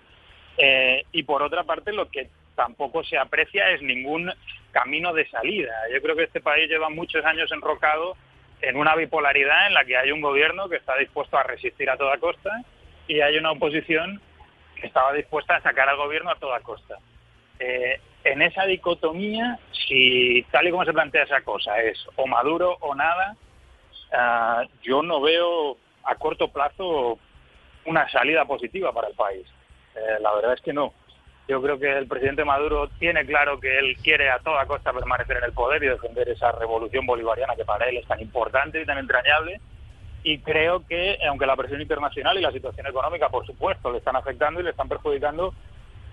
Eh, y por otra parte, lo que tampoco se aprecia es ningún camino de salida. Yo creo que este país lleva muchos años enrocado en una bipolaridad en la que hay un gobierno que está dispuesto a resistir a toda costa y hay una oposición que estaba dispuesta a sacar al gobierno a toda costa. Eh, en esa dicotomía, si tal y como se plantea esa cosa es o Maduro o nada, ah, yo no veo a corto plazo una salida positiva para el país. Eh, la verdad es que no. Yo creo que el presidente Maduro tiene claro que él quiere a toda costa permanecer en el poder y defender esa revolución bolivariana que para él es tan importante y tan entrañable. Y creo que, aunque la presión internacional y la situación económica, por supuesto, le están afectando y le están perjudicando,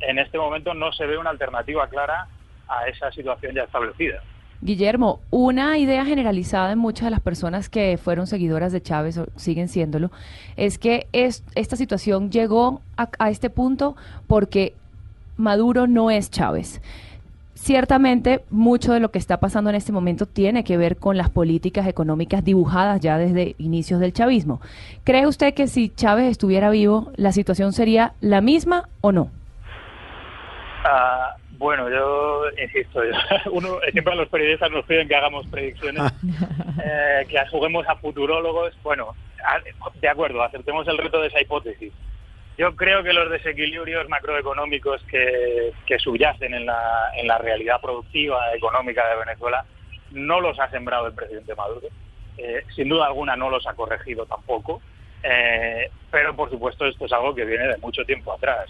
en este momento no se ve una alternativa clara a esa situación ya establecida. Guillermo, una idea generalizada en muchas de las personas que fueron seguidoras de Chávez o siguen siéndolo, es que es, esta situación llegó a, a este punto porque Maduro no es Chávez. Ciertamente, mucho de lo que está pasando en este momento tiene que ver con las políticas económicas dibujadas ya desde inicios del chavismo. ¿Cree usted que si Chávez estuviera vivo, la situación sería la misma o no? Ah, bueno, yo insisto, yo- uno, siempre los periodistas nos piden que hagamos predicciones, eh, que juguemos a futurólogos. Bueno, a- de acuerdo, aceptemos el reto de esa hipótesis. Yo creo que los desequilibrios macroeconómicos que, que subyacen en la, en la realidad productiva económica de Venezuela no los ha sembrado el presidente Maduro. Eh, sin duda alguna no los ha corregido tampoco. Eh, pero por supuesto esto es algo que viene de mucho tiempo atrás.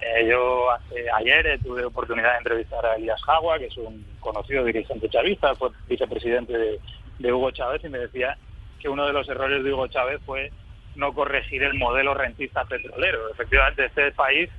Eh, yo hace, ayer eh, tuve oportunidad de entrevistar a Elías Jagua, que es un conocido dirigente chavista, fue vicepresidente de, de Hugo Chávez, y me decía que uno de los errores de Hugo Chávez fue no corregir el modelo rentista petrolero. Efectivamente, este país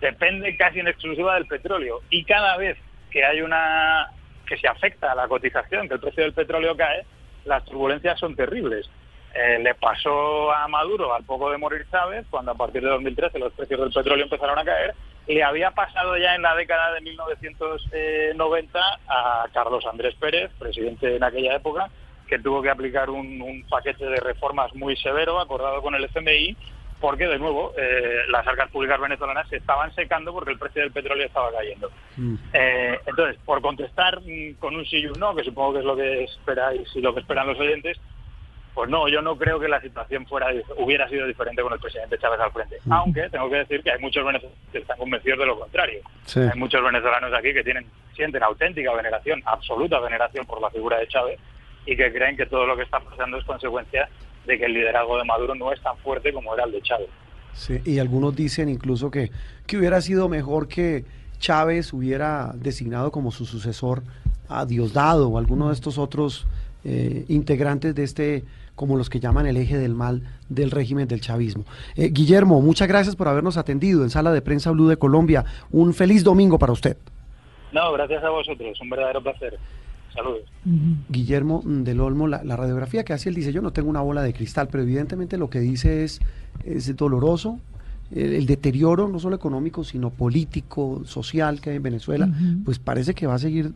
depende casi en exclusiva del petróleo y cada vez que hay una que se afecta a la cotización, que el precio del petróleo cae, las turbulencias son terribles. Eh, le pasó a Maduro al poco de morir Chávez, cuando a partir de 2013 los precios del petróleo empezaron a caer. Le había pasado ya en la década de 1990 a Carlos Andrés Pérez, presidente en aquella época, que tuvo que aplicar un, un paquete de reformas muy severo, acordado con el FMI, porque, de nuevo, eh, las arcas públicas venezolanas se estaban secando porque el precio del petróleo estaba cayendo. Eh, entonces, por contestar mm, con un sí y un no, que supongo que es lo que esperáis y lo que esperan los oyentes, pues no, yo no creo que la situación fuera hubiera sido diferente con el presidente Chávez al frente. Aunque tengo que decir que hay muchos venezolanos que están convencidos de lo contrario. Sí. Hay muchos venezolanos aquí que tienen sienten auténtica veneración, absoluta veneración por la figura de Chávez y que creen que todo lo que está pasando es consecuencia de que el liderazgo de Maduro no es tan fuerte como era el de Chávez. Sí, y algunos dicen incluso que, que hubiera sido mejor que Chávez hubiera designado como su sucesor a Diosdado o alguno de estos otros eh, integrantes de este, como los que llaman el eje del mal del régimen del chavismo. Eh, Guillermo, muchas gracias por habernos atendido en Sala de Prensa Blue de Colombia. Un feliz domingo para usted. No, gracias a vosotros, un verdadero placer. Saludos. Guillermo del Olmo, la, la radiografía que hace él dice, yo no tengo una bola de cristal, pero evidentemente lo que dice es, es doloroso, el, el deterioro no solo económico, sino político, social que hay en Venezuela, pues parece que va a seguir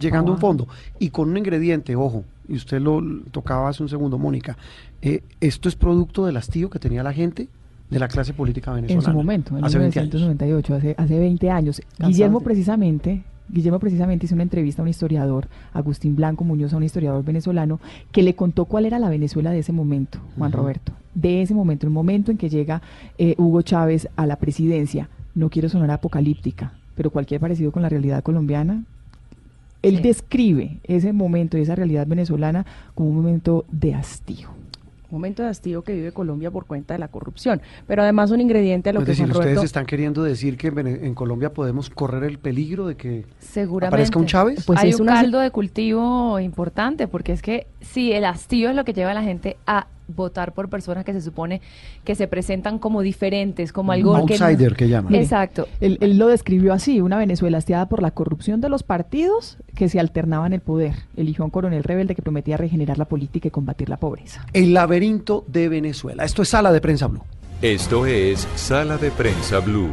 llegando a un fondo. Y con un ingrediente, ojo, y usted lo tocaba hace un segundo, Mónica, eh, esto es producto del hastío que tenía la gente de la clase política En venezolana. su momento, en hace 20 años. 1998, hace, hace 20 años. Guillermo precisamente, Guillermo precisamente hizo una entrevista a un historiador, Agustín Blanco Muñoz, a un historiador venezolano, que le contó cuál era la Venezuela de ese momento, Juan. Roberto. De ese momento, el momento en que llega eh, Hugo Chávez a la presidencia. No quiero sonar apocalíptica, pero cualquier parecido con la realidad colombiana. Él Sí. describe ese momento y esa realidad venezolana como un momento de hastío. Momento de hastío que vive Colombia por cuenta de la corrupción. Pero además un ingrediente a lo es que decir, Juan ustedes Roberto... están queriendo decir que en, Colombia podemos correr el peligro de que Seguramente. aparezca un Chávez. Pues Hay es un una- caldo de cultivo importante, porque es que sí, el hastío es lo que lleva a la gente a votar por personas que se supone que se presentan como diferentes, como algo que no- outsider que llaman. Exacto. Él, él lo describió así, una Venezuela hastiada por la corrupción de los partidos que se alternaban el poder. Eligió a un coronel rebelde que prometía regenerar la política y combatir la pobreza. El laberinto de Venezuela. Esto es Sala de Prensa Blue. Esto es Sala de Prensa Blue.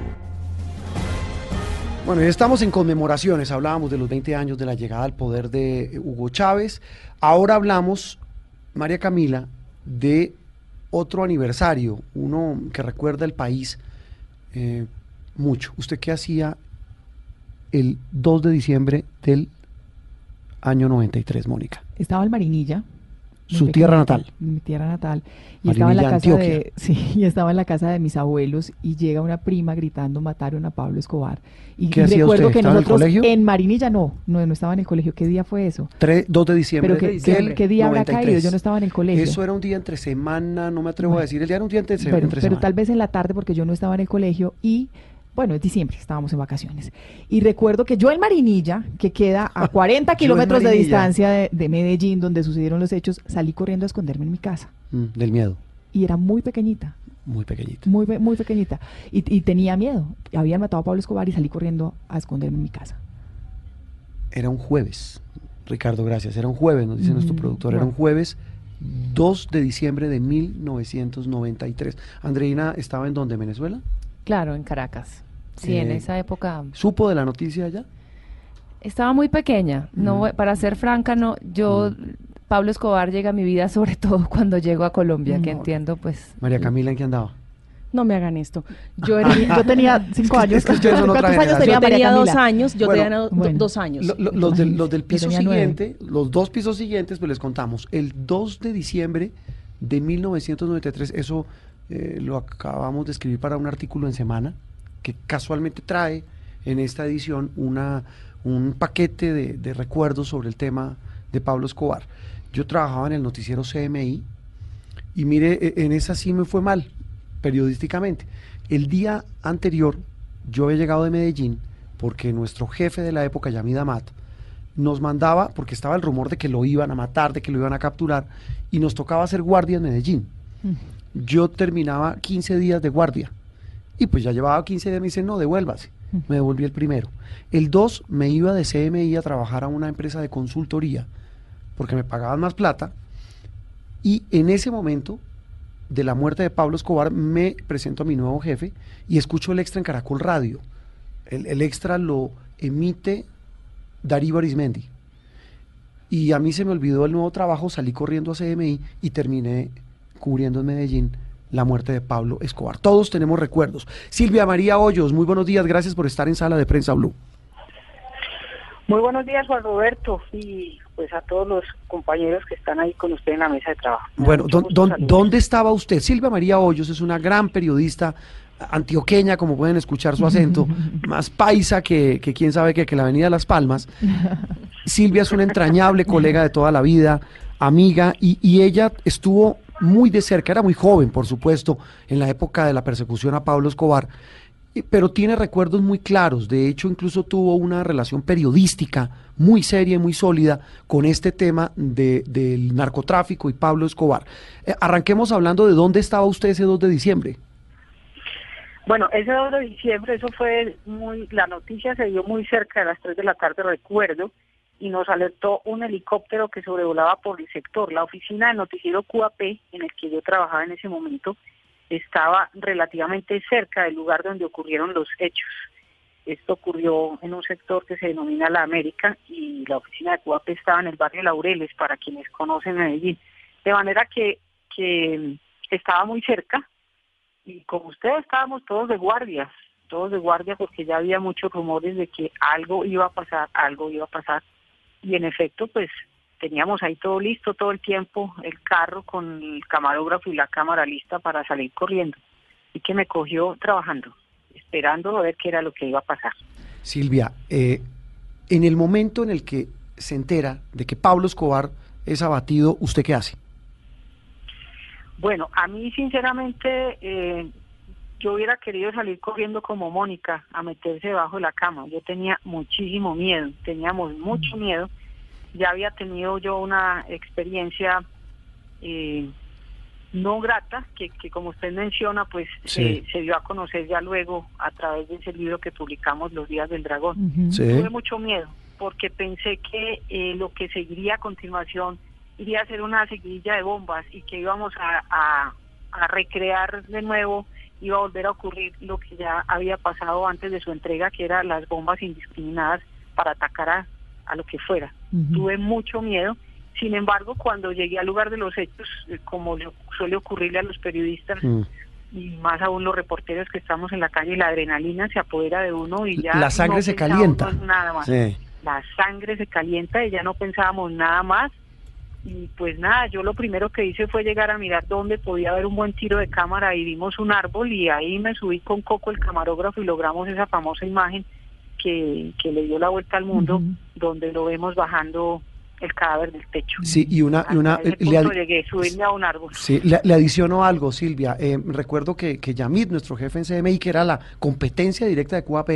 Bueno, y estamos en conmemoraciones. Hablábamos de los 20 años de la llegada al poder de Hugo Chávez. Ahora hablamos, María Camila, de otro aniversario, uno que recuerda el país eh, mucho. ¿Usted qué hacía el 2 de diciembre del año 93, Mónica? Estaba en Marinilla. Su tierra natal. Mi tierra natal. Y estaba en la casa de, sí, y estaba en la casa de mis abuelos y llega una prima gritando mataron a Pablo Escobar. Y, ¿Qué y hacía recuerdo usted? que ¿Estaba en el nosotros colegio? en Marinilla no, no, no estaba en el colegio. ¿Qué día fue eso? Tre- 2 de diciembre Pero ¿qué, día habrá 93. caído? Yo no estaba en el colegio. Eso era un día entre semana, no me atrevo a decir. El día era un día entre, se- Bueno, entre pero semana. tal vez en la tarde porque yo no estaba en el colegio y bueno, es diciembre, estábamos en vacaciones. Y recuerdo que yo en Marinilla, que queda a 40 Yo en kilómetros de distancia de, de Medellín, donde sucedieron los hechos, salí corriendo a esconderme en mi casa. Mm, del miedo, Y era muy pequeñita, muy pequeñito. muy, muy pequeñita. Y, y tenía miedo. Habían matado a Pablo Escobar y salí corriendo a esconderme en mi casa. Era un jueves, Ricardo, gracias. Era un jueves, nos dice nuestro productor. Era un jueves 2 de diciembre de 1993. Andreina estaba en donde, Venezuela. Claro, en Caracas. Sí, en Eh, esa época ¿Supo de la noticia allá? estaba muy pequeña. No, Mm. para ser franca, no, yo Pablo Escobar llega a mi vida sobre todo cuando llego a Colombia, que entiendo pues María Camila, ¿en qué andaba? No me hagan esto. Yo, era, Yo tenía cinco años. es que ¿Cuántos años generación. tenía yo tenía dos años, yo Bueno, tenía do- bueno. dos años. Lo- lo- los, del, los del piso nueve. siguiente, los dos pisos siguientes, pues les contamos. El 2 de diciembre de 1993, eso eh, lo acabamos de escribir para un artículo en Semana, que casualmente trae en esta edición una, un paquete de, recuerdos sobre el tema de Pablo Escobar. Yo trabajaba en el noticiero CMI y mire, e- en esa sí me fue mal, periodísticamente. El día anterior, yo había llegado de Medellín porque nuestro jefe de la época, Yamid Amat, nos mandaba, porque estaba el rumor de que lo iban a matar, de que lo iban a capturar, y nos tocaba hacer guardia en Medellín. Yo terminaba 15 días de guardia. Y pues ya llevaba 15 días, me dicen, no, devuélvase. Me devolví el primero. El 2 me iba de CMI a trabajar a una empresa de consultoría, porque me pagaban más plata. Y en ese momento de la muerte de Pablo Escobar me presento a mi nuevo jefe y escucho el extra en Caracol Radio. El, el extra lo emite Darío Arismendi. Y a mí se me olvidó el nuevo trabajo, salí corriendo a CMI y terminé cubriendo en Medellín la muerte de Pablo Escobar. Todos tenemos recuerdos. Silvia María Hoyos, muy buenos días, gracias por estar en Sala de Prensa Blue. Muy buenos días, Juan Roberto, y pues a todos los compañeros que están ahí con usted en la mesa de trabajo. Me Bueno, mucho ¿dó- gusto dó- saludarlos. ¿dónde estaba usted? Silvia María Hoyos es una gran periodista antioqueña, como pueden escuchar su acento, más paisa que, que quién sabe qué, que la Avenida Las Palmas. Silvia es una entrañable colega de toda la vida, amiga, y, y ella estuvo muy de cerca, era muy joven, por supuesto, en la época de la persecución a Pablo Escobar, pero tiene recuerdos muy claros. De hecho, incluso tuvo una relación periodística muy seria y muy sólida con este tema de, del narcotráfico y Pablo Escobar. Eh, arranquemos hablando de dónde estaba usted ese 2 de diciembre. Bueno, ese 2 de diciembre, eso fue muy, la noticia se dio muy cerca de las 3 de la tarde, recuerdo, y nos alertó un helicóptero que sobrevolaba por el sector. La oficina de noticiero QAP, en el que yo trabajaba en ese momento, estaba relativamente cerca del lugar donde ocurrieron los hechos. Esto ocurrió en un sector que se denomina La América y la oficina de QAP estaba en el barrio Laureles, para quienes conocen Medellín. De manera que, que estaba muy cerca y como ustedes estábamos todos de guardias, todos de guardia porque ya había muchos rumores de que algo iba a pasar, algo iba a pasar. Y en efecto, pues teníamos ahí todo listo todo el tiempo, el carro con el camarógrafo y la cámara lista para salir corriendo. Y que me cogió trabajando, esperando a ver qué era lo que iba a pasar. Silvia, eh, en el momento en el que se entera de que Pablo Escobar es abatido, ¿usted qué hace? Bueno, a mí sinceramente eh, yo hubiera querido salir corriendo como Mónica a meterse debajo de la cama. Yo tenía muchísimo miedo, teníamos mucho miedo. Ya había tenido yo una experiencia eh, no grata, que, como usted menciona, pues se, dio a conocer ya luego a través de ese libro que publicamos, Los Días del Dragón. Tuve mucho miedo porque pensé que eh, lo que seguiría a continuación iría a ser una seguidilla de bombas y que íbamos a, recrear de nuevo, iba a volver a ocurrir lo que ya había pasado antes de su entrega, que eran las bombas indiscriminadas para atacar a, a lo que fuera. Tuve mucho miedo. Sin embargo, cuando llegué al lugar de los hechos, eh, como suele ocurrirle a los periodistas, mm. y más aún los reporteros que estamos en la calle, la adrenalina se apodera de uno y ya... La sangre se calienta. Nada más. La sangre se calienta y ya no pensábamos nada más y pues nada, yo lo primero que hice fue llegar a mirar dónde podía haber un buen tiro de cámara y vimos un árbol y ahí me subí con Coco el camarógrafo y logramos esa famosa imagen que, que le dio la vuelta al mundo, donde lo vemos bajando el cadáver del techo. Sí, y una... una le, llegué, subirme a un árbol. Sí, le, adiciono algo, Silvia. Eh, recuerdo que, que Yamid, nuestro jefe en CMI, que era la competencia directa de QAP,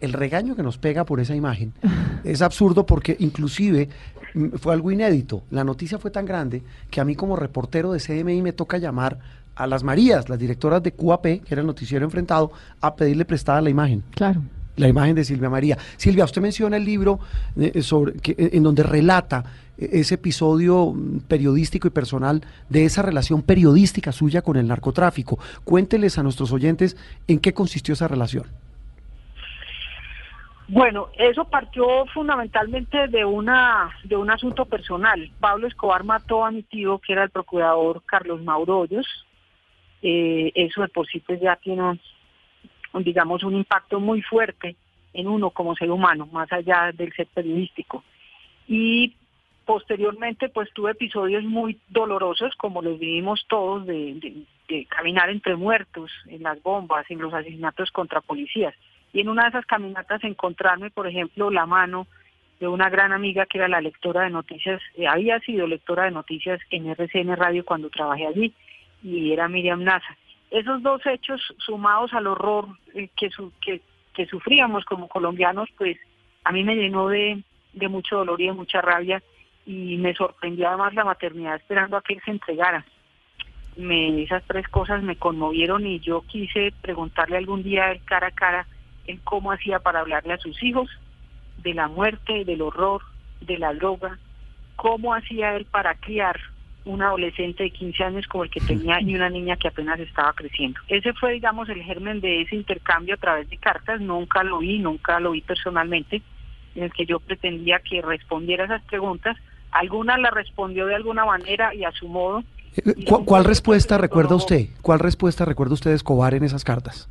el regaño que nos pega por esa imagen es absurdo porque inclusive fue algo inédito. La noticia fue tan grande que a mí como reportero de CMI me toca llamar a las Marías, las directoras de QAP, que era el noticiero enfrentado, a pedirle prestada la imagen. Claro. La imagen de Silvia María. Silvia, usted menciona el libro eh, sobre, que, eh, en donde relata eh, ese episodio mm, periodístico y personal de esa relación periodística suya con el narcotráfico. Cuénteles a nuestros oyentes en qué consistió esa relación. Bueno, eso partió fundamentalmente de una de un asunto personal. Pablo Escobar mató a mi tío, que era el procurador Carlos Mauro Hoyos. Eh, eso de por sí pues ya tiene, digamos, un impacto muy fuerte en uno como ser humano, más allá del ser periodístico. Y posteriormente pues tuve episodios muy dolorosos, como los vivimos todos, de caminar entre muertos, en las bombas, en los asesinatos contra policías y en una de esas caminatas encontrarme, por ejemplo, la mano de una gran amiga que era la lectora de noticias, eh, había sido lectora de noticias en RCN Radio cuando trabajé allí, y era Miriam Nasa. Esos dos hechos sumados al horror eh, que, sufríamos como colombianos, pues a mí me llenó de, mucho dolor y de mucha rabia y me sorprendió además la maternidad esperando a que él se entregara. Me, esas tres cosas me conmovieron y yo quise preguntarle algún día cara a cara en cómo hacía para hablarle a sus hijos de la muerte, del horror, de la droga, cómo hacía él para criar un adolescente de 15 años como el que tenía y una niña que apenas estaba creciendo. Ese fue, digamos, el germen de ese intercambio a través de cartas. Nunca lo vi, nunca lo vi personalmente, en el que yo pretendía que respondiera esas preguntas. Algunas las respondió de alguna manera y a su modo. Eh, ¿Cuál, respuesta recuerda usted? ¿Cuál respuesta recuerda usted de Escobar en esas cartas?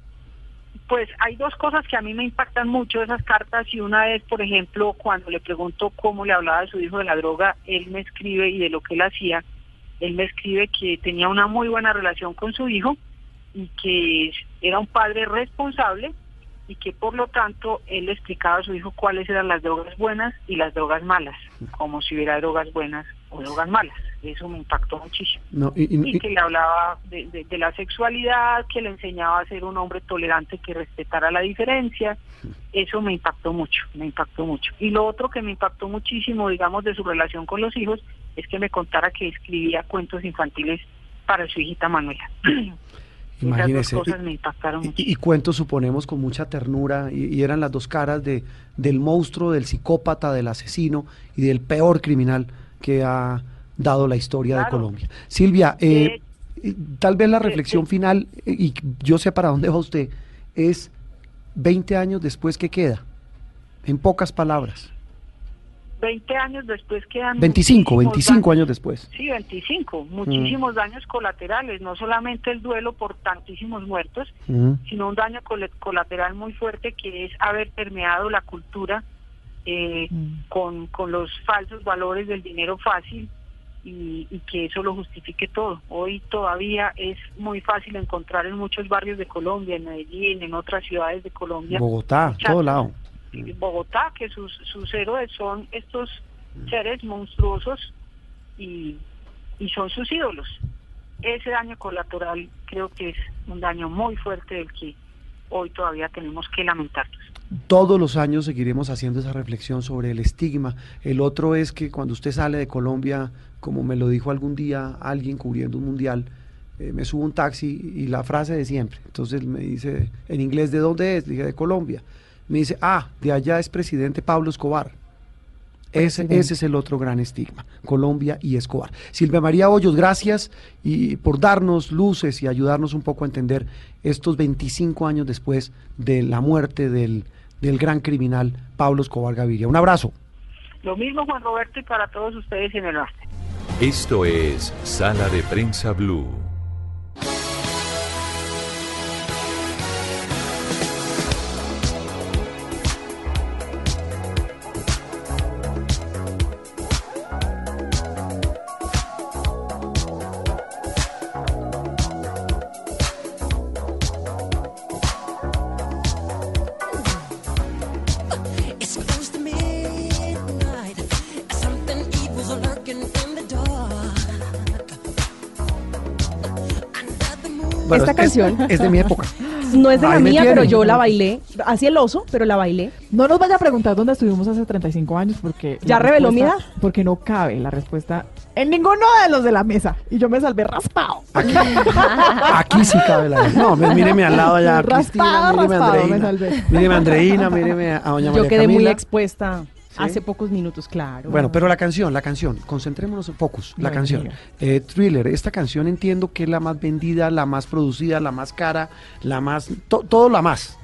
Pues hay dos cosas que a mí me impactan mucho de esas cartas y una es, por ejemplo, cuando le pregunto cómo le hablaba de su hijo de la droga, él me escribe y de lo que él hacía, él me escribe que tenía una muy buena relación con su hijo y que era un padre responsable y que por lo tanto él le explicaba a su hijo cuáles eran las drogas buenas y las drogas malas, como si hubiera drogas buenas o drogas malas. Eso me impactó muchísimo. No, y- y- y que le hablaba de, de- de la sexualidad, que le enseñaba a ser un hombre tolerante que respetara la diferencia. Eso me impactó mucho, me impactó mucho. Y lo otro que me impactó muchísimo, digamos, de su relación con los hijos, es que me contara que escribía cuentos infantiles para su hijita Manuela. Imagínese. Esas dos cosas me impactaron mucho. Y, y cuentos, suponemos, con mucha ternura, y, y eran las dos caras de, del monstruo, del psicópata, del asesino y del peor criminal que ha dado la historia de. Colombia. Silvia, eh, y tal vez la reflexión final, eh, y yo sé para dónde va usted, es 20 años después que queda, en pocas palabras. 20 años después quedan 25, muchísimos 25 daños. años después. Sí, 25. Muchísimos daños colaterales, no solamente el duelo por tantísimos muertos, Ujú. sino un daño col- colateral muy fuerte que es haber permeado la cultura eh, con, con los falsos valores del dinero fácil y, y que eso lo justifique todo. Hoy todavía es muy fácil encontrar en muchos barrios de Colombia, en Medellín, en otras ciudades de Colombia. Bogotá, todo lado. Bogotá, que sus, sus héroes son estos seres monstruosos y, y son sus ídolos. Ese daño colateral creo que es un daño muy fuerte del que hoy todavía tenemos que lamentarnos. Todos los años seguiremos haciendo esa reflexión sobre el estigma. El otro es que cuando usted sale de Colombia, como me lo dijo algún día alguien cubriendo un mundial, eh, me subo un taxi y la frase de siempre. Entonces me dice en inglés, ¿de dónde es? Dije, de Colombia. Me dice, ah, de allá es presidente Pablo Escobar. Ese, ese es el otro gran estigma, Colombia y Escobar. Silvia María Hoyos, gracias y por darnos luces y ayudarnos un poco a entender estos 25 años después de la muerte del, del gran criminal Pablo Escobar Gaviria. Un abrazo. Lo mismo Juan Roberto y para todos ustedes en el arte. Esto es Sala de Prensa Blue. Canción es de mi época. No es de la Ahí me mía, pero yo la bailé. Así el oso, pero la bailé. No nos vaya a preguntar dónde estuvimos hace 35 años porque... ¿Ya la reveló mi respuesta- Porque no cabe la respuesta en ninguno de los de la mesa. Y yo me salvé raspado. Aquí sí cabe la No, míreme al lado allá, Cristina, Raspado, míreme a raspado, me Andreina. salvé. Míreme a Andreina, míreme a doña Yo María quedé muy Camila. expuesta hace pocos minutos, claro. Bueno, pero la canción, la canción, concentrémonos en focus, la Bueno, canción. Eh, Thriller, esta canción entiendo que es la más vendida, la más producida, la más cara, la más, to- todo la más.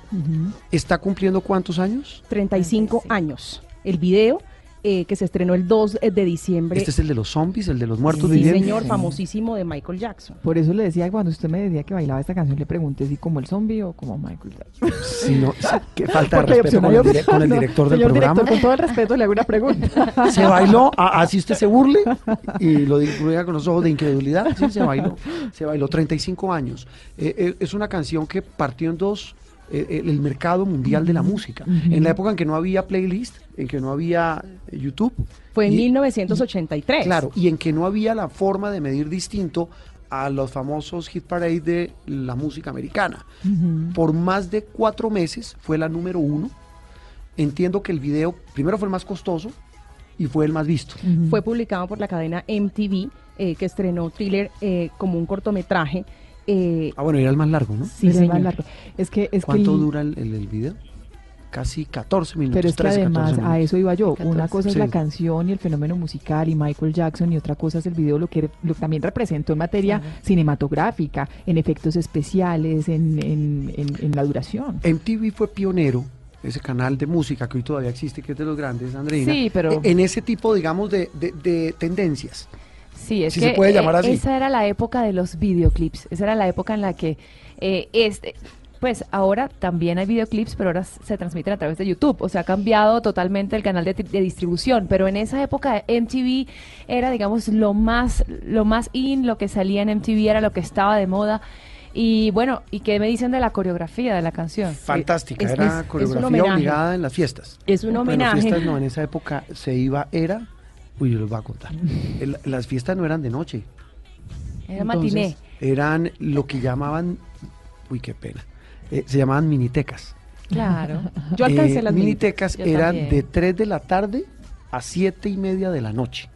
¿Está cumpliendo cuántos años? 35 años. El video eh, que se estrenó el 2 de diciembre. Este es el de los zombies, el de los muertos sí, vivientes. señor, famosísimo de Michael Jackson. Por eso le decía, cuando usted me decía que bailaba esta canción, le pregunté si como el zombie o como Michael Jackson. Sí, no, sí, qué falta de Porque respeto con el, dire- opción, con el ¿no? director del Señor programa. director, con todo el respeto, le hago una pregunta. Se bailó, así usted se burle y lo diga con los ojos de incredulidad. Sí, se bailó. Se bailó 35 años. Eh, eh, es una canción que partió en dos eh, el, el mercado mundial de la música. Ujú. En la época en que no había playlist, en que no había eh, YouTube. Fue en y- 1983. Claro, y en que no había la forma de medir distinto a los famosos hit parade de la música americana. Por más de cuatro meses fue la número uno. Entiendo que el video primero fue el más costoso y fue el más visto. Fue publicado por la cadena MTV, eh, que estrenó Thriller eh, como un cortometraje. Eh, Ah, bueno, era el más largo, ¿no? Sí, Era el más largo. Es que, es que ¿Cuánto el- dura el, el- el video? Casi 14 minutos. Pero es que 13, además 14 a eso iba yo. Una 14. cosa es la canción y el fenómeno musical y Michael Jackson y otra cosa es el video, lo que lo que también representó en materia cinematográfica, en efectos especiales, en, en, en- en la duración. MTV fue pionero, ese canal de música que hoy todavía existe, que es de los grandes, Andreina. Sí, pero- e- En ese tipo, digamos, de, de- de tendencias. Sí, es Si que se puede llamar eh, así. esa era la época de los videoclips. Esa era la época en la que eh, este, pues ahora también hay videoclips, pero ahora se transmiten a través de YouTube. O sea, ha cambiado totalmente el canal de, tri- de distribución. Pero en esa época MTV era, digamos, lo más, lo más in, lo que salía en MTV era lo que estaba de moda. Y bueno, ¿y qué me dicen de la coreografía de la canción? Fantástica, Es- era es- es coreografía homenaje. obligada en las fiestas. Es un homenaje. fiestas no, en esa época se iba, era Uy, yo les voy a contar. El- las fiestas no eran de noche, Era matiné. eran lo que llamaban, uy, qué pena, eh, se llamaban minitecas. Claro. Yo alcancé Eh, las minitecas Yo eran también. de 3 de la tarde a 7 y media de la noche.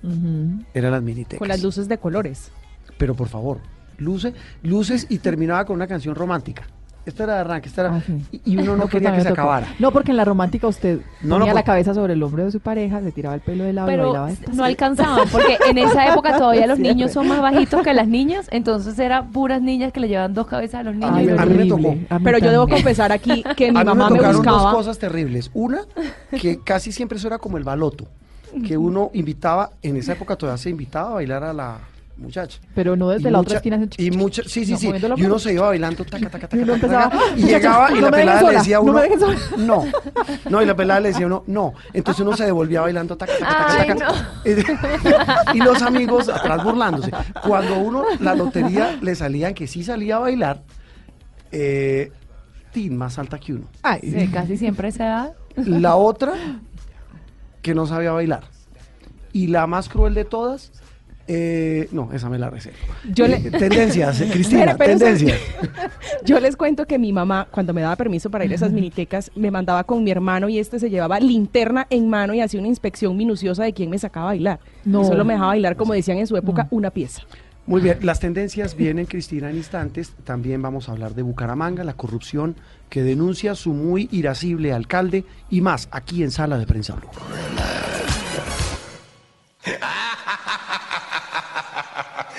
Eran las minitecas. Con las luces de colores. Pero por favor, luces, luces y terminaba con una canción romántica. Esta era de arranque, esta era, y, y uno no Pues quería que también se me tocó. acabara. No, porque en la romántica usted No, no, ponía la por- cabeza sobre el hombro de su pareja, se tiraba el pelo de lado y bailaba esta. no alcanzaban, porque en esa época todavía los niños son más bajitos que las niñas, entonces eran puras niñas que le llevaban dos cabezas a los niños. Ay, a mí me tocó. Pero yo debo confesar aquí que mi a mí mamá me me, tocaron buscaba. dos cosas terribles. Una, que casi siempre eso era como el baloto, que uno invitaba, en esa época todavía se invitaba a bailar a la muchacha. Pero no desde Y la mucha- otra esquina. Y mucha, sí, sí, No, sí. Y uno se iba bailando, taca, taca, taca, Y uno taca, empezaba, taca, y "Muchachos, llegaba y no la pelada le decía a no uno, me dejen sola". no, no, y la pelada le decía a uno, no. Entonces uno se devolvía bailando, taca, taca, taca, Ay, taca. Y los amigos atrás burlándose. Cuando uno, la lotería le salían que sí salía a bailar, eh, tin más alta que uno. Sí, casi siempre se da. La otra, que no sabía bailar. Y la más cruel de todas, eh, no, esa me la reservo. Yo le- Eh, Tendencias, eh, Cristina, tendencias. Yo les cuento que mi mamá, cuando me daba permiso para ir a esas minitecas, me mandaba con mi hermano y este se llevaba linterna en mano y hacía una inspección minuciosa de quién me sacaba a bailar. No. Y solo me dejaba bailar, como decían en su época, una pieza. Muy bien, las tendencias vienen, Cristina, en instantes. También vamos a hablar de Bucaramanga, la corrupción que denuncia su muy irascible alcalde y más aquí en Sala de Prensa Blue.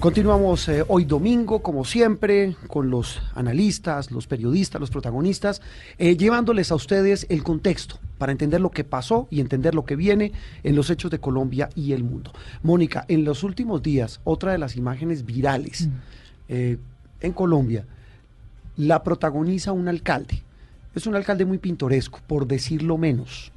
Continuamos eh, hoy domingo, como siempre, con los analistas, los periodistas, los protagonistas, eh, llevándoles a ustedes el contexto para entender lo que pasó y entender lo que viene en los hechos de Colombia y el mundo. Mónica, en los últimos días, otra de las imágenes virales eh, en Colombia la protagoniza un alcalde. Es un alcalde muy pintoresco, por decirlo menos.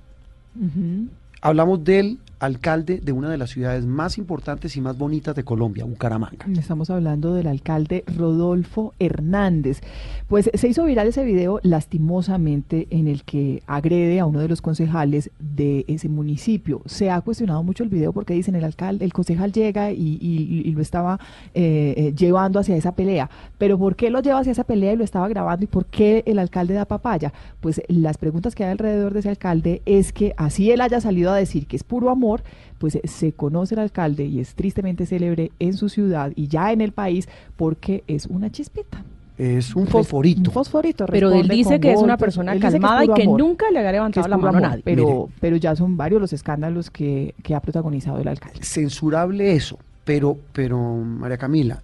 Hablamos del alcalde de una de las ciudades más importantes y más bonitas de Colombia, Bucaramanga. Estamos hablando del alcalde Rodolfo Hernández. Pues se hizo viral ese video lastimosamente en el que agrede a uno de los concejales de ese municipio. Se ha cuestionado mucho el video porque dicen el alcalde, el concejal llega y, lo estaba eh, eh, llevando hacia esa pelea. Pero ¿por qué lo lleva hacia esa pelea y lo estaba grabando y por qué el alcalde da papaya? Pues las preguntas que hay alrededor de ese alcalde es que así él haya salido a decir que es puro amor, pues eh, se conoce el alcalde y es tristemente célebre en su ciudad y ya en el país porque es una chispita. Es un fosforito. Un fosforito. Pero él dice que es una persona Él dice que calmada y que amor, nunca le había levantado la mano a nadie. Pero, Mire. pero ya son varios los escándalos que, que ha protagonizado el alcalde. Censurable eso, pero, pero María Camila,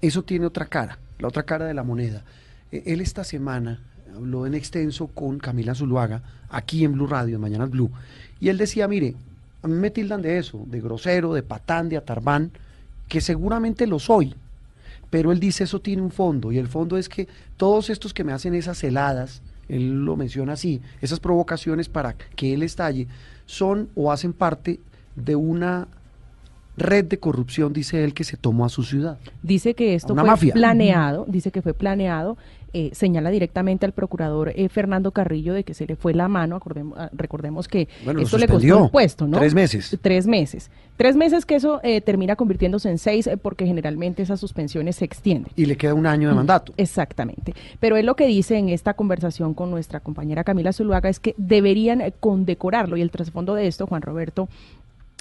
eso tiene otra cara, la otra cara de la moneda. Eh, Él esta semana habló en extenso con Camila Zuluaga, aquí en Blue Radio, en Mañanas Blue, y él decía, mire, a mí me tildan de eso, de grosero, de patán, de atarbán, que seguramente lo soy, pero él dice eso tiene un fondo, y el fondo es que todos estos que me hacen esas heladas, él lo menciona así, esas provocaciones para que él estalle, son o hacen parte de una red de corrupción, dice él, que se tomó a su ciudad. Dice que esto fue mafia. planeado, dice que fue planeado, eh, señala directamente al procurador eh, Fernando Carrillo de que se le fue la mano, acordemos- ah, recordemos que Bueno, esto le costó el puesto, ¿no? Tres meses. Tres meses. Tres meses que eso eh, termina convirtiéndose en seis eh, porque generalmente esas suspensiones se extienden. Y le queda un año de mandato. Exactamente. Pero él lo que dice en esta conversación con nuestra compañera Camila Zuluaga es que deberían condecorarlo y el trasfondo de esto, Juan Roberto,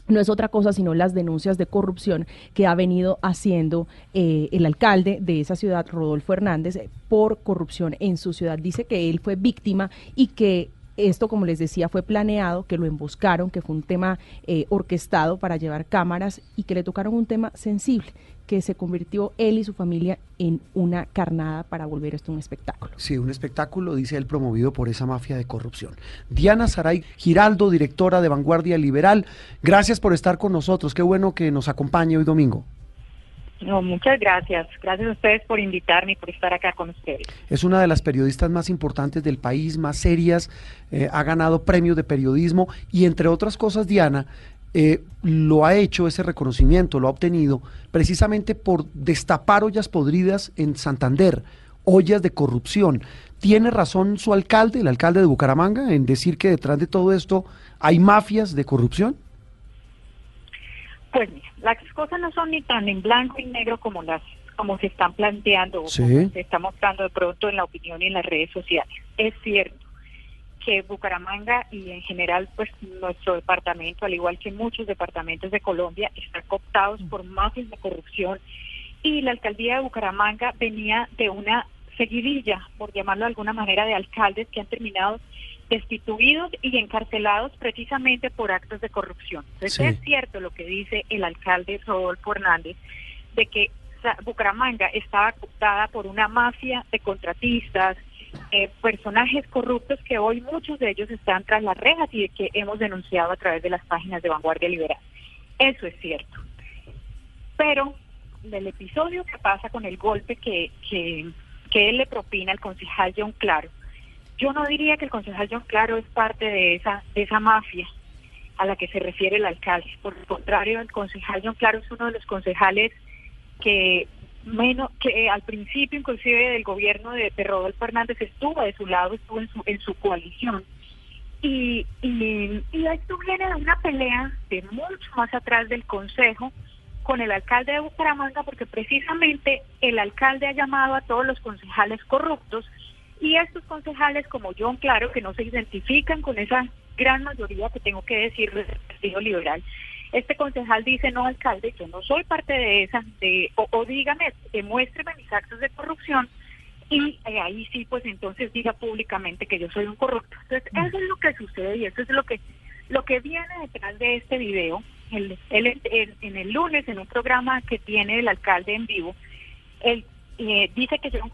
no es otra cosa sino las denuncias de corrupción que ha venido haciendo eh, el alcalde de esa ciudad, Rodolfo Hernández, por corrupción en su ciudad. Dice que él fue víctima y que esto, como les decía, fue planeado, que lo emboscaron, que fue un tema eh, orquestado para llevar cámaras y que le tocaron un tema sensible, que se convirtió él y su familia en una carnada para volver esto un espectáculo. Sí, un espectáculo, dice él, promovido por esa mafia de corrupción. Diana Saray Giraldo, directora de Vanguardia Liberal, gracias por estar con nosotros. Qué bueno que nos acompañe hoy domingo. No, muchas gracias. Gracias a ustedes por invitarme y por estar acá con ustedes. Es una de las periodistas más importantes del país, más serias, eh, ha ganado premios de periodismo y entre otras cosas, Diana, eh, lo ha hecho, ese reconocimiento lo ha obtenido precisamente por destapar ollas podridas en Santander, ollas de corrupción. ¿Tiene razón su alcalde, el alcalde de Bucaramanga, en decir que detrás de todo esto hay mafias de corrupción? Pues mira, las cosas no son ni tan en blanco y negro como las como se están planteando o como se está mostrando de pronto en la opinión y en las redes sociales. Es cierto que Bucaramanga y en general pues nuestro departamento, al igual que muchos departamentos de Colombia, están cooptados por mafias de corrupción y la alcaldía de Bucaramanga venía de una seguidilla, por llamarlo de alguna manera, de alcaldes que han terminado destituidos y encarcelados precisamente por actos de corrupción. Entonces Sí. es cierto lo que dice el alcalde Rodolfo Hernández de que Bucaramanga estaba cooptada por una mafia de contratistas, eh, personajes corruptos que hoy muchos de ellos están tras las rejas y que hemos denunciado a través de las páginas de Vanguardia Liberal. Eso es cierto. Pero del episodio que pasa con el golpe que, que, que él le propina al concejal John Claro, yo no diría que el concejal John Claro es parte de esa, de esa mafia a la que se refiere el alcalde. Por el contrario, el concejal John Claro es uno de los concejales que menos que al principio inclusive del gobierno de, de Rodolfo Hernández estuvo de su lado, estuvo en su, en su coalición. Y, y, y esto viene de una pelea de mucho más atrás del Consejo con el alcalde de Bucaramanga, porque precisamente el alcalde ha llamado a todos los concejales corruptos y estos concejales como John Claro, que no se identifican con esa gran mayoría que tengo que decir del Partido Liberal, este concejal dice, no, alcalde, yo no soy parte de esa, de, o, o dígame, demuéstreme mis actos de corrupción y eh, ahí sí, pues entonces diga públicamente que yo soy un corrupto. Entonces, eso es lo que sucede y eso es lo que lo que viene detrás de este video. El, él, en, en el lunes, en un programa que tiene el alcalde en vivo, él eh, dice que Claro es un,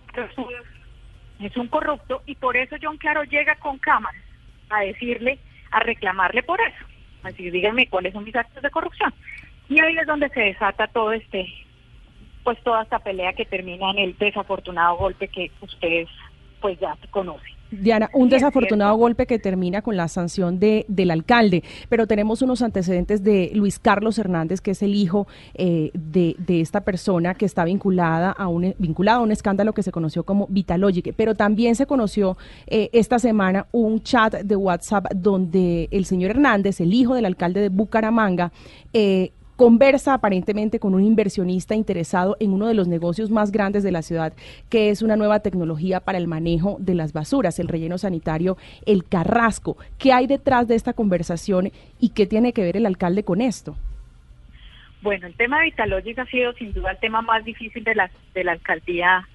es un corrupto y por eso John Claro llega con cámaras a decirle, a reclamarle por eso. Así, díganme cuáles son mis actos de corrupción. Y ahí es donde se desata todo este, pues toda esta pelea que termina en el desafortunado golpe que ustedes pues ya conocen. Diana, un Sí, desafortunado golpe que termina con la sanción de, del alcalde, pero tenemos unos antecedentes de Luis Carlos Hernández, que es el hijo eh, de, de esta persona que está vinculada a un, vinculado a un escándalo que se conoció como Vitalogic, pero también se conoció eh, esta semana un chat de WhatsApp donde el señor Hernández, el hijo del alcalde de Bucaramanga, eh, conversa aparentemente con un inversionista interesado en uno de los negocios más grandes de la ciudad, que es una nueva tecnología para el manejo de las basuras, el relleno sanitario, el Carrasco. ¿Qué hay detrás de esta conversación y qué tiene que ver el alcalde con esto? Bueno, el tema de Vitalogic ha sido sin duda el tema más difícil de la, de la alcaldía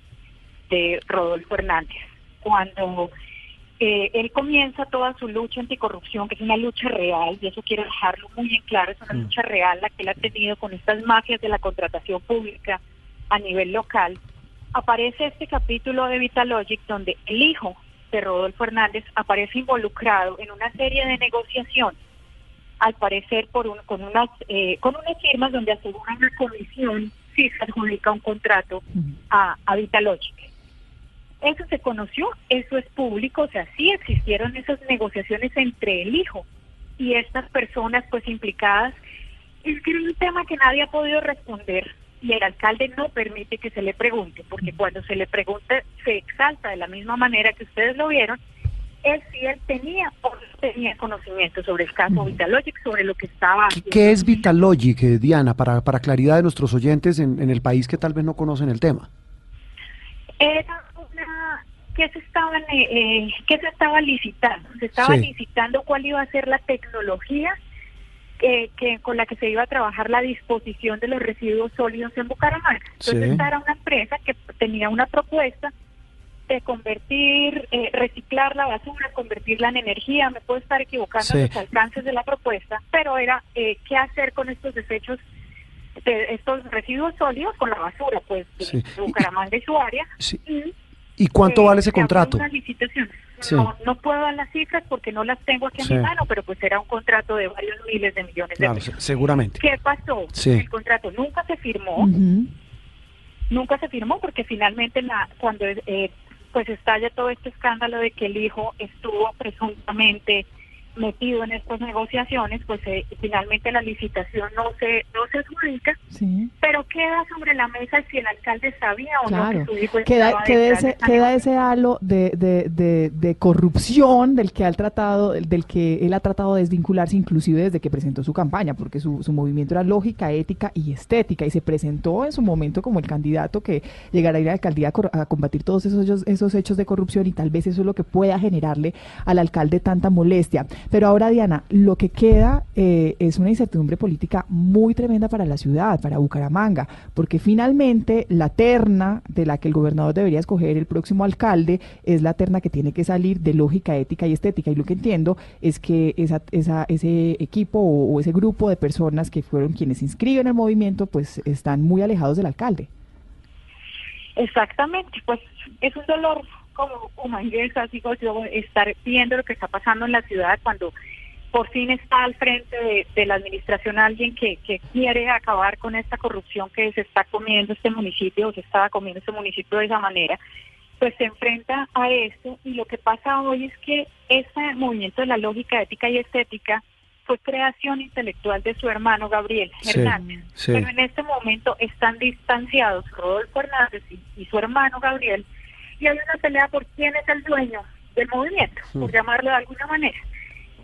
de Rodolfo Hernández. Cuando eh, él comienza toda su lucha anticorrupción, que es una lucha real, y eso quiero dejarlo muy en claro, es una lucha real la que él ha tenido con estas mafias de la contratación pública a nivel local, aparece este capítulo de Vitalogic donde el hijo de Rodolfo Hernández aparece involucrado en una serie de negociaciones al parecer por un- con unas eh, con unas firmas donde aseguran una comisión si se adjudica un contrato a, a Vitalogic. Eso se conoció, eso es público, o sea, sí existieron esas negociaciones entre el hijo y estas personas pues implicadas. Es que era un tema que nadie ha podido responder y el alcalde no permite que se le pregunte, porque cuando se le pregunta se exalta de la misma manera que ustedes lo vieron, es si él tenía o no tenía conocimiento sobre el caso Vitalogic, sobre lo que estaba ¿Qué es Vitalogic, eh, Diana, para, para claridad de nuestros oyentes en, en el país que tal vez no conocen el tema? era que se estaban eh, eh, que se estaba licitando se estaba Sí. licitando cuál iba a ser la tecnología que, que con la que se iba a trabajar la disposición de los residuos sólidos en Bucaramanga entonces Sí. esta era una empresa que tenía una propuesta de convertir eh, reciclar la basura convertirla en energía me puedo estar equivocando en Sí. los alcances de la propuesta pero era eh, qué hacer con estos desechos de estos residuos sólidos con la basura pues de. Bucaramanga y su área Sí. y ¿Y cuánto eh, vale ese contrato? Una licitación. Sí. No, no puedo dar las cifras porque no las tengo aquí Sí. en mi mano, pero pues era un contrato de varios miles de millones Claro, de se- pesos. seguramente. ¿Qué pasó? Sí. El contrato nunca se firmó, nunca se firmó porque finalmente la, cuando eh, pues estalla todo este escándalo de que el hijo estuvo presuntamente metido en estas negociaciones, pues eh, finalmente la licitación no se no se adjudica, pero queda sobre la mesa si el alcalde sabía o no que su hijo queda, queda ese, queda ese halo de, de, de, de corrupción del que, ha tratado, del que él ha tratado de desvincularse inclusive desde que presentó su campaña, porque su, su movimiento era lógica, ética y estética, y se presentó en su momento como el candidato que llegará a ir a la alcaldía a, cor- a combatir todos esos, esos hechos de corrupción y tal vez eso es lo que pueda generarle al alcalde tanta molestia. Pero ahora, Diana, lo que queda eh, es una incertidumbre política muy tremenda para la ciudad, para Bucaramanga, porque finalmente la terna de la que el gobernador debería escoger el próximo alcalde es la terna que tiene que salir de lógica, ética y estética. Y lo que entiendo es que esa, esa, ese equipo o, ese grupo de personas que fueron quienes se inscriben en el movimiento, pues están muy alejados del alcalde. Exactamente, pues es un dolor como humanguesa, digo yo, estar viendo lo que está pasando en la ciudad cuando por fin está al frente de, de la administración alguien que, que quiere acabar con esta corrupción que se está comiendo este municipio, o se estaba comiendo este municipio de esa manera, pues se enfrenta a esto y lo que pasa hoy es que ese movimiento de la lógica ética y estética fue creación intelectual de su hermano Gabriel Sí, Hernández. sí. Pero en este momento están distanciados Rodolfo Hernández y, y su hermano Gabriel y hay una pelea por quién es el dueño del movimiento, por Mm. llamarlo de alguna manera.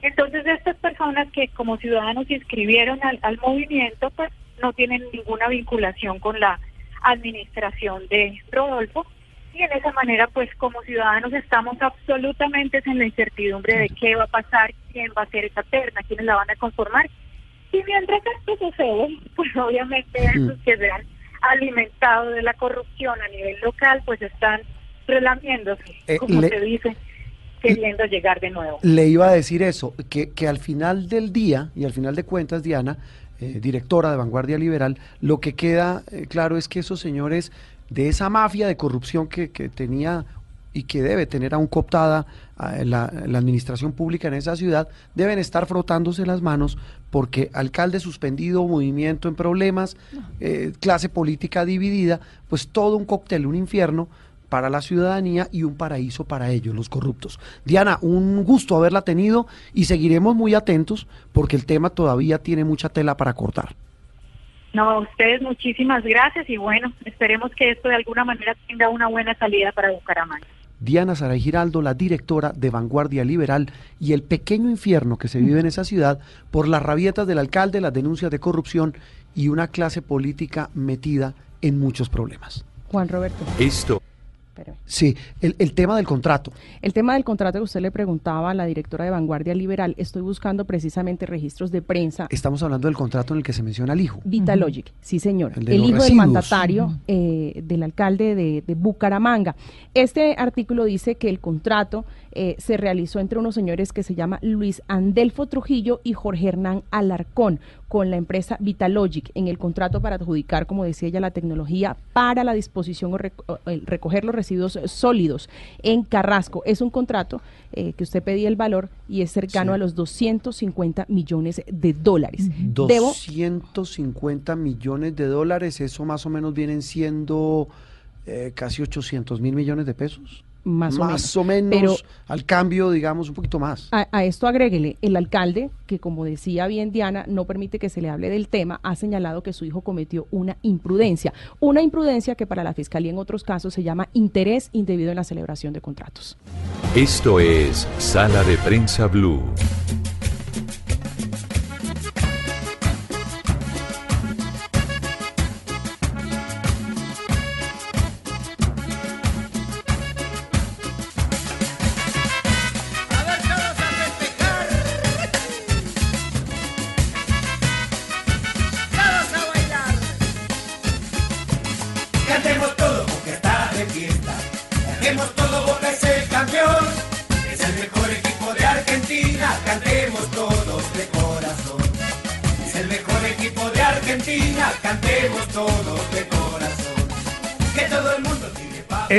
Entonces estas personas que como ciudadanos se inscribieron al, al movimiento, pues no tienen ninguna vinculación con la administración de Rodolfo y en esa manera pues como ciudadanos estamos absolutamente en la incertidumbre de qué va a pasar, quién va a ser esa terna, quiénes la van a conformar. Y mientras esto sucede, pues obviamente esos que se han alimentado de la corrupción a nivel local pues están relamiéndose, Eh, como le- se dice, queriendo llegar de nuevo. Le iba a decir eso, que, que al final del día y al final de cuentas, Diana, eh, directora de Vanguardia Liberal, lo que queda eh, claro es que esos señores de esa mafia de corrupción que, que tenía y que debe tener aún cooptada a la, la administración pública en esa ciudad, deben estar frotándose las manos porque alcalde suspendido, movimiento en problemas, eh, clase política dividida, pues todo un cóctel, un infierno para la ciudadanía y un paraíso para ellos, los corruptos. Diana, un gusto haberla tenido y seguiremos muy atentos porque el tema todavía tiene mucha tela para cortar. No, a ustedes muchísimas gracias y bueno, esperemos que esto de alguna manera tenga una buena salida para Bucaramanga. Diana Saray Giraldo, la directora de Vanguardia Liberal y el pequeño infierno que se vive en esa ciudad por las rabietas del alcalde, las denuncias de corrupción y una clase política metida en muchos problemas. Juan Roberto. Esto. Sí, el, el tema del contrato. El tema del contrato que usted le preguntaba a la directora de Vanguardia Liberal, estoy buscando precisamente registros de prensa. Estamos hablando del contrato en el que se menciona al hijo. Vitalogic, sí señor, El de hijo del mandatario eh, del alcalde de, de Bucaramanga. Este artículo dice que el contrato eh, se realizó entre unos señores que se llama Luis Andelfo Trujillo y Jorge Hernán Alarcón con la empresa Vitalogic en el contrato para adjudicar, como decía ella, la tecnología para la disposición o, rec- o el recoger los residuos sólidos en Carrasco. Es un contrato eh, que usted pedía el valor y es cercano Sí. a los 250 millones de dólares. Debo 250 millones de dólares, eso más o menos vienen siendo eh, casi 800 mil millones de pesos. Más o menos. o menos, Pero- al cambio, digamos, un poquito más. A, a esto agréguele, el alcalde, que como decía bien Diana, no permite que se le hable del tema, ha señalado que su hijo cometió una imprudencia. Una imprudencia que para la fiscalía en otros casos se llama interés indebido en la celebración de contratos. Esto es Sala de Prensa Blue.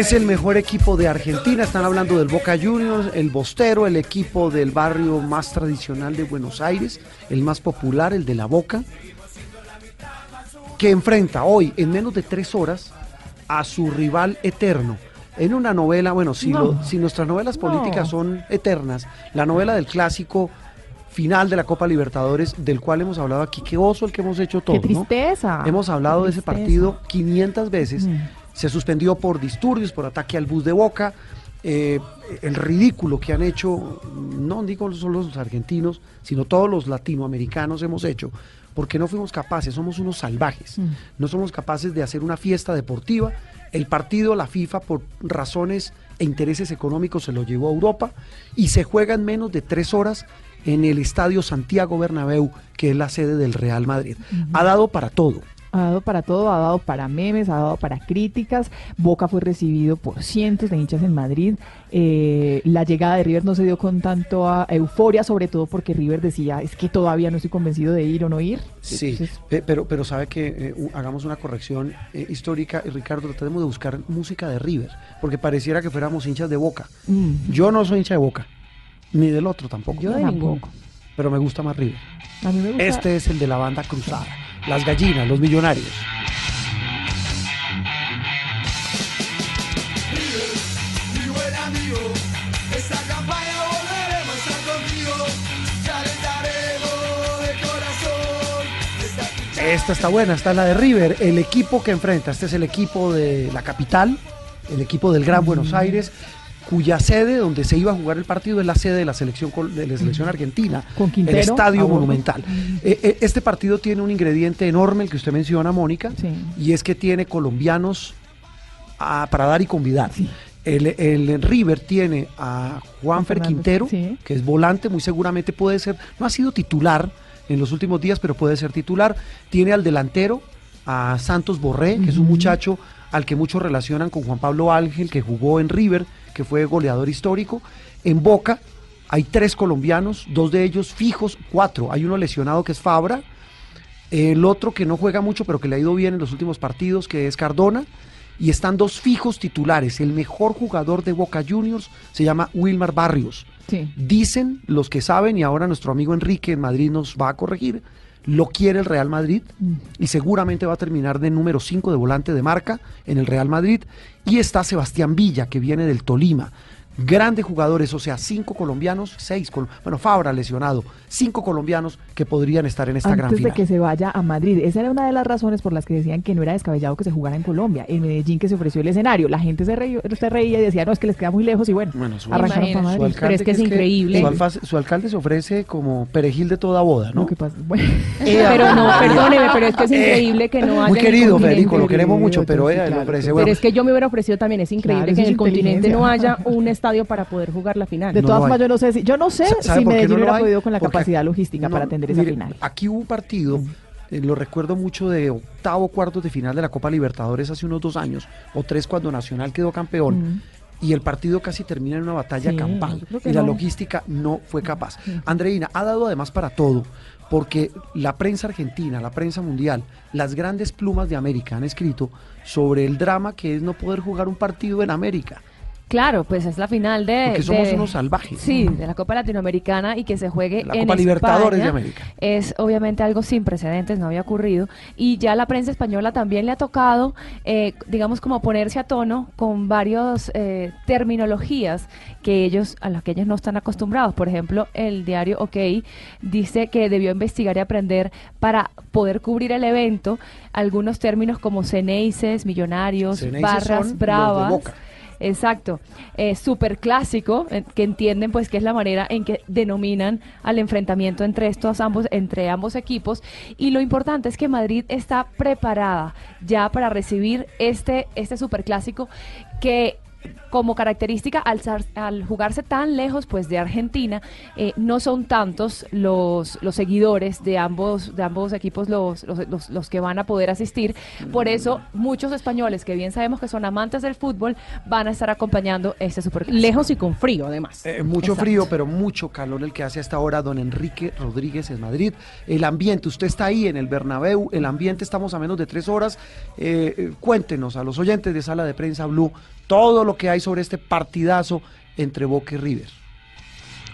Es el mejor equipo de Argentina, están hablando del Boca Juniors, el Bostero, el equipo del barrio más tradicional de Buenos Aires, el más popular, el de la Boca, que enfrenta hoy en menos de tres horas a su rival eterno. En una novela, bueno, si, No. lo- si nuestras novelas No. políticas son eternas, la novela del clásico final de la Copa Libertadores, del cual hemos hablado aquí. Qué oso el que hemos hecho todos. Qué ¿no? tristeza. Hemos hablado Qué de ese partido 500 veces. Mm. Se suspendió por disturbios, por ataque al bus de Boca. eh, el ridículo que han hecho, no digo solo los argentinos, sino todos los latinoamericanos hemos hecho, porque no fuimos capaces, somos unos salvajes. Mm. No somos capaces de hacer una fiesta deportiva. El partido, la FIFA, por razones e intereses económicos, se lo llevó a Europa y se juega en menos de tres horas en el Estadio Santiago Bernabéu, que es la sede del Real Madrid. Ha dado para todo. Ha dado para todo, ha dado para memes, ha dado para críticas. Boca fue recibido por cientos de hinchas en Madrid. Eh, la llegada de River no se dio con tanto a euforia, sobre todo porque River decía, es que todavía no estoy convencido de ir o no ir. Sí, Entonces, pero, pero sabe que eh, hagamos una corrección eh, histórica, y Ricardo, tratemos de buscar música de River, porque pareciera que fuéramos hinchas de Boca. mm, Yo no soy hincha de Boca, ni del otro tampoco. Yo de ninguno. Pero me gusta más River. a mí me gusta- Este es el de la banda cruzada, las gallinas, los millonarios. Esta está buena, esta es la de River, el equipo que enfrenta. Este es el equipo de la capital, el equipo del Gran Buenos Aires, cuya sede donde se iba a jugar el partido es la sede de la selección de la selección argentina, Con Quintero, el Estadio a. Monumental. Eh, eh, este partido tiene un ingrediente enorme, el que usted menciona, Mónica, y es que tiene colombianos ah, para dar y convidar. El, el River tiene a Juanfer Quintero, sí. que es volante, muy seguramente puede ser, no ha sido titular en los últimos días, pero puede ser titular. Tiene al delantero, a Santos Borré, que es un muchacho al que muchos relacionan con Juan Pablo Ángel, que jugó en River, que fue goleador histórico. En Boca hay tres colombianos, dos de ellos fijos, cuatro. Hay uno lesionado que es Fabra, el otro que no juega mucho, pero que le ha ido bien en los últimos partidos, que es Cardona. Y están dos fijos titulares. El mejor jugador de Boca Juniors se llama Wilmar Barrios. Sí. Dicen los que saben, y ahora nuestro amigo Enrique en Madrid nos va a corregir, lo quiere el Real Madrid y seguramente va a terminar de número 5 de volante de marca en el Real Madrid. Y está Sebastián Villa, que viene del Tolima. Grandes jugadores, o sea, cinco colombianos, seis, bueno, Fabra lesionado, cinco colombianos que podrían estar en esta gran antes de final. que se vaya a Madrid. Esa era una de las razones por las que decían que no era descabellado que se jugara en Colombia. En Medellín que se ofreció el escenario. La gente se, reía, se reía y decía, no, es que les queda muy lejos y bueno, Bueno, su, arrancaron para su Madrid. alcalde, Su, alfa- su alcalde se ofrece como perejil de toda boda, ¿no? Pero no, perdóneme, pero es que es increíble que no haya. Muy querido, Federico, lo queremos mucho, pero ella le ofrece. Pero es que yo me hubiera ofrecido también, es increíble Claro, que en el es continente no haya un estadio para poder jugar la final. De todas formas, yo no sé si, yo no sé Sa- ¿sabe si qué Medellín no lo hubiera hay? podido con la Porque capacidad logística no, para atender mire. Aquí hubo un partido, eh, lo recuerdo mucho de octavo cuartos de final de la Copa Libertadores hace unos dos años, o tres cuando Nacional quedó campeón. Y el partido casi termina en una batalla Sí, campal. Y la no. logística no fue capaz. Andreina ha dado además para todo, porque la prensa argentina, la prensa mundial, las grandes plumas de América han escrito sobre el drama que es no poder jugar un partido en América. Claro, pues es la final de... Porque somos de- unos salvajes. Sí, de la Copa Latinoamericana y que se juegue La en Copa Libertadores de América. Es obviamente algo sin precedentes, no había ocurrido. Y ya la prensa española también le ha tocado, eh, digamos, como ponerse a tono con varias terminologías que ellos, a las que ellos no están acostumbrados. Por ejemplo, el diario OK dice que debió investigar y aprender para poder cubrir el evento algunos términos como ceneices, millonarios, Ceneices barras bravas. Exacto, eh, súper clásico, eh, que entienden pues que es la manera en que denominan al enfrentamiento entre estos ambos, entre ambos equipos. Y lo importante es que Madrid está preparada ya para recibir este, este súper clásico que como característica al, jugarse tan lejos pues de Argentina eh, no son tantos los, los seguidores de ambos de ambos equipos los, los, los- los que van a poder asistir por eso muchos españoles que bien sabemos que son amantes del fútbol van a estar acompañando este super Lejos y con frío, además. Eh, mucho frío, pero mucho calor el que hace hasta ahora don Enrique Rodríguez en Madrid. El ambiente, usted está ahí en el Bernabéu, el ambiente estamos a menos de tres horas. Eh, cuéntenos a los oyentes de Sala de Prensa Blue todo lo que hay sobre este partidazo entre Boca y River.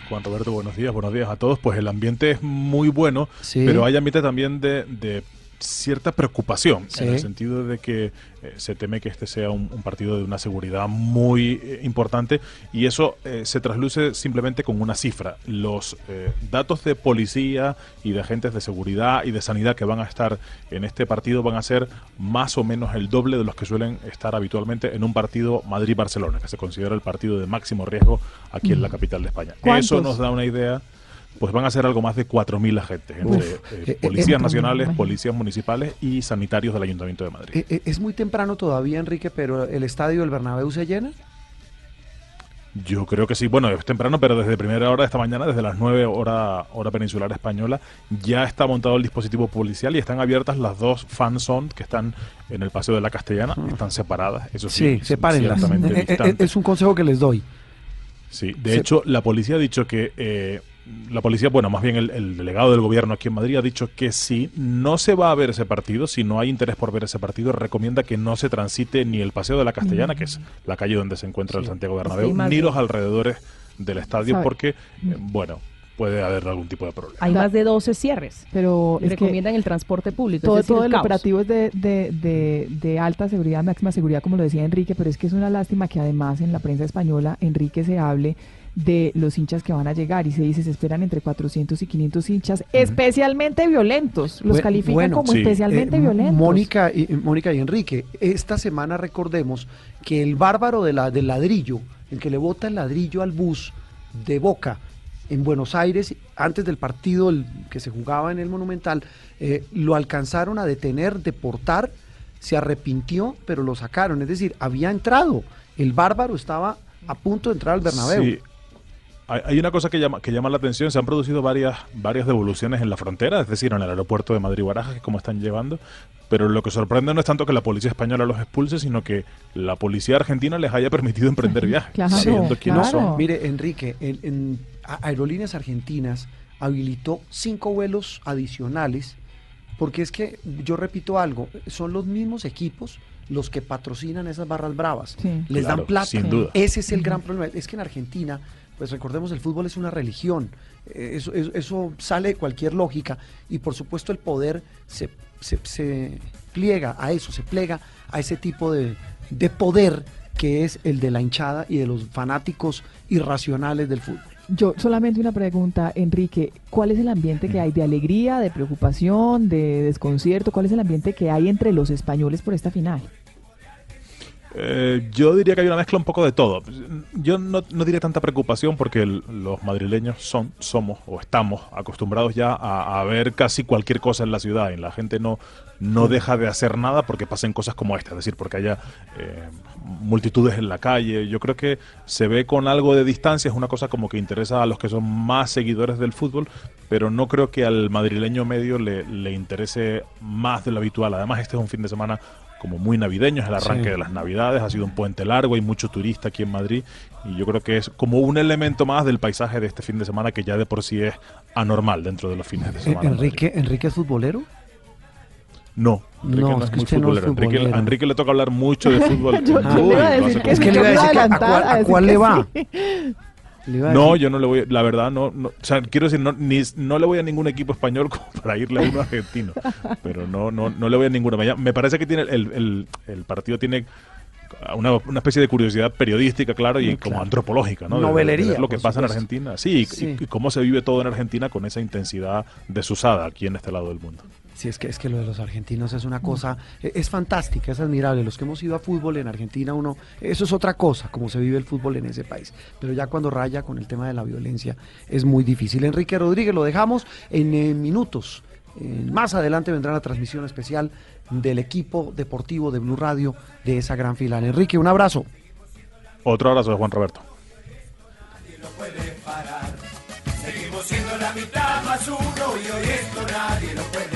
Juan Roberto, buenos días, buenos días a todos. Pues el ambiente es muy bueno, Sí. pero hay ambiente también de, de cierta preocupación, Sí. en el sentido de que eh, se teme que este sea un, un partido de una seguridad muy eh, importante y eso eh, se trasluce simplemente con una cifra. Los eh, datos de policía y de agentes de seguridad y de sanidad que van a estar en este partido van a ser más o menos el doble de los que suelen estar habitualmente en un partido Madrid-Barcelona, que se considera el partido de máximo riesgo aquí en la Mm. capital de España. ¿Cuántos? Eso nos da una idea pues van a ser algo más de 4.000 agentes, entre Uf. eh, Eh, eh, policías eh, nacionales, policías municipales y sanitarios del Ayuntamiento de Madrid. Es muy temprano todavía, Enrique, pero el estadio del Bernabéu se llena. Yo creo que sí, bueno, es temprano, pero desde primera hora de esta mañana, desde las 9 hora, hora peninsular española, ya está montado el dispositivo policial y están abiertas las dos fan zone que están en el Paseo de la Castellana, están separadas, eso sí, Sí, sepárenlas. distantes. es un consejo que les doy. Sí, de Se- hecho, la policía ha dicho que. eh, la policía, bueno, más bien el, el delegado del gobierno aquí en Madrid ha dicho que si no se va a ver ese partido, si no hay interés por ver ese partido, recomienda que no se transite ni el Paseo de la Castellana, que es la calle donde se encuentra el Santiago Bernabéu, Sí, ni los alrededores del estadio, Sabe. porque, eh, bueno, puede haber algún tipo de problema. Hay más de 12 cierres. Pero que recomiendan el transporte público. todo, es decir, todo el caos. operativo es de, de, de, de alta seguridad, máxima seguridad, como lo decía Enrique, pero es que es una lástima que además en la prensa española, Enrique se hable de los hinchas que van a llegar y se dice se esperan entre 400 y 500 hinchas, especialmente violentos. Los califican bueno, como sí. especialmente Eh, violentos. Mónica y, eh, Mónica y Enrique, esta semana recordemos que el bárbaro de la, del ladrillo, el que le bota el ladrillo al bus de Boca en Buenos Aires, antes del partido el que se jugaba en el Monumental, eh, lo alcanzaron a detener, deportar, se arrepintió, pero lo sacaron. Es decir, había entrado. El bárbaro estaba a punto de entrar al Bernabéu. Sí. Hay, hay una cosa que llama, que llama la atención, se han producido varias, varias devoluciones en la frontera, es decir, en el aeropuerto de Madrid-Barajas, que es como están llevando, pero lo que sorprende no es tanto que la policía española los expulse, sino que la policía argentina les haya permitido emprender viajes, sabiendo quiénes son. Mire, Enrique, en, Aerolíneas Argentinas habilitó cinco vuelos adicionales, porque es que, yo repito algo, son los mismos equipos los que patrocinan esas barras bravas. Sí. Les Claro, dan plata. sin duda. Ese es el gran problema. Es que en Argentina, pues recordemos, el fútbol es una religión. Eh, Eso, sale de cualquier lógica. Y por supuesto el poder se, se- se pliega a eso, se plega a ese tipo de, de poder que es el de la hinchada y de los fanáticos irracionales del fútbol. Yo solamente una pregunta, Enrique, ¿cuál es el ambiente que hay de alegría, de preocupación, de desconcierto? ¿Cuál es el ambiente que hay entre los españoles por esta final? Eh, yo diría que hay una mezcla un poco de todo. Yo no, no diría tanta preocupación porque el- los madrileños son, somos o estamos acostumbrados ya a, a ver casi cualquier cosa en la ciudad y la gente no, no deja de hacer nada porque pasen cosas como esta, es decir, porque haya eh, multitudes en la calle. Yo creo que se ve con algo de distancia, es una cosa como que interesa a los que son más seguidores del fútbol, pero no creo que al madrileño medio le, le interese más de lo habitual. Además, este es un fin de semana como muy navideño, es el arranque Sí. de las navidades, ha sido un puente largo, hay mucho turista aquí en Madrid y yo creo que es como un elemento más del paisaje de este fin de semana que ya de por sí es anormal dentro de los fines de Eh, semana. en. Enrique, ¿Enrique es futbolero? No, Enrique No, no, es es que muy no es futbolero. Enrique, futbolero. a Enrique le toca hablar mucho de fútbol. Yo- yo le iba a decir hace que me iba a adelantar a ¿a decir cuál le va? sí. No, yo no le voy, la verdad, no, no o sea, quiero decir, no, ni, no le voy a ningún equipo español como para irle a uno argentino, pero no, no, no le voy a ninguno. Me, parece que tiene el, el, el partido tiene una, una especie de curiosidad periodística, claro, y Mm, como antropológica, ¿no? De- de- de Novelería, lo que pasa en. Argentina, sí, y- Sí. Y, cómo se vive todo en Argentina con esa intensidad desusada aquí en este lado del mundo. Sí, es que, es que lo de los argentinos es una cosa, e- es fantástica, es admirable. Los que hemos ido a fútbol en Argentina, uno, eso es otra cosa, como se vive el fútbol en ese país. Pero ya cuando raya con el tema de la violencia es muy difícil. Enrique Rodríguez, lo dejamos en eh, minutos. Eh, más adelante vendrá la transmisión especial del equipo deportivo de Blue Radio de esa gran final. Enrique, un abrazo. Otro abrazo de Juan Roberto. Seguimos siendo la mitad más uno y hoy esto nadie lo puede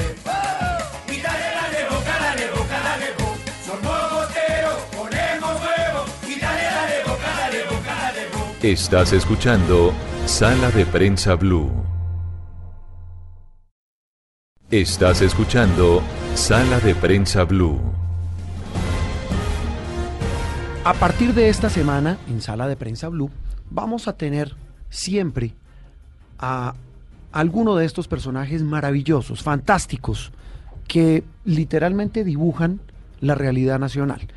Estás escuchando Sala de Prensa Blue. Estás escuchando Sala de Prensa Blue. A partir de esta semana, en Sala de Prensa Blue, vamos a tener siempre a alguno de estos personajes maravillosos, fantásticos, que literalmente dibujan la realidad nacional.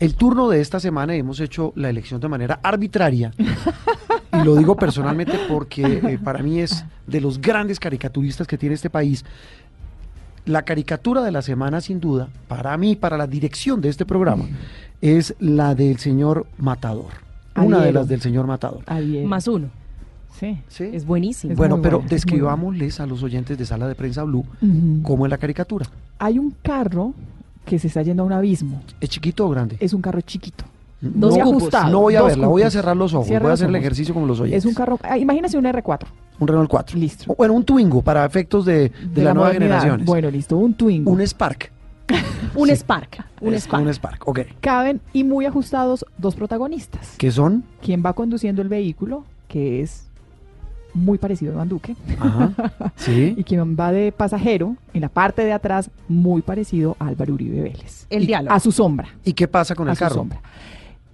El turno de esta semana hemos hecho la elección de manera arbitraria y lo digo personalmente porque eh, para mí es de los grandes caricaturistas que tiene este país. La caricatura de la semana, sin duda, para mí, para la dirección de este programa, es la del señor Matador. Una de las del señor Matador. Más uno. Sí. Es buenísimo. Bueno, pero describámosles a los oyentes de Sala de Prensa Blue cómo es la caricatura. Hay un carro que se está yendo a un abismo. ¿Es chiquito o grande? Es un carro chiquito. No, Muy cupos. ajustado, No voy a dos verla, voy a cerrar los ojos, Cierra voy a hacer el ejercicio como los oyentes. Es un carro, ah, imagínese un R4. Un Renault 4. Listo. O, Bueno, un Twingo para efectos de, de, de la, nueva generación. Bueno, listo, un Twingo. Un Spark. Un Spark. Un Es Spark. Un Spark, ok. Caben y muy ajustados dos protagonistas. ¿Qué son? Quien va conduciendo el vehículo, que es muy parecido a Iván Duque. Ajá. Sí. y quien va de pasajero, en la parte de atrás, muy parecido a Álvaro Uribe Vélez. El Y- diálogo. A su sombra. ¿Y qué pasa con a el su carro? sombra.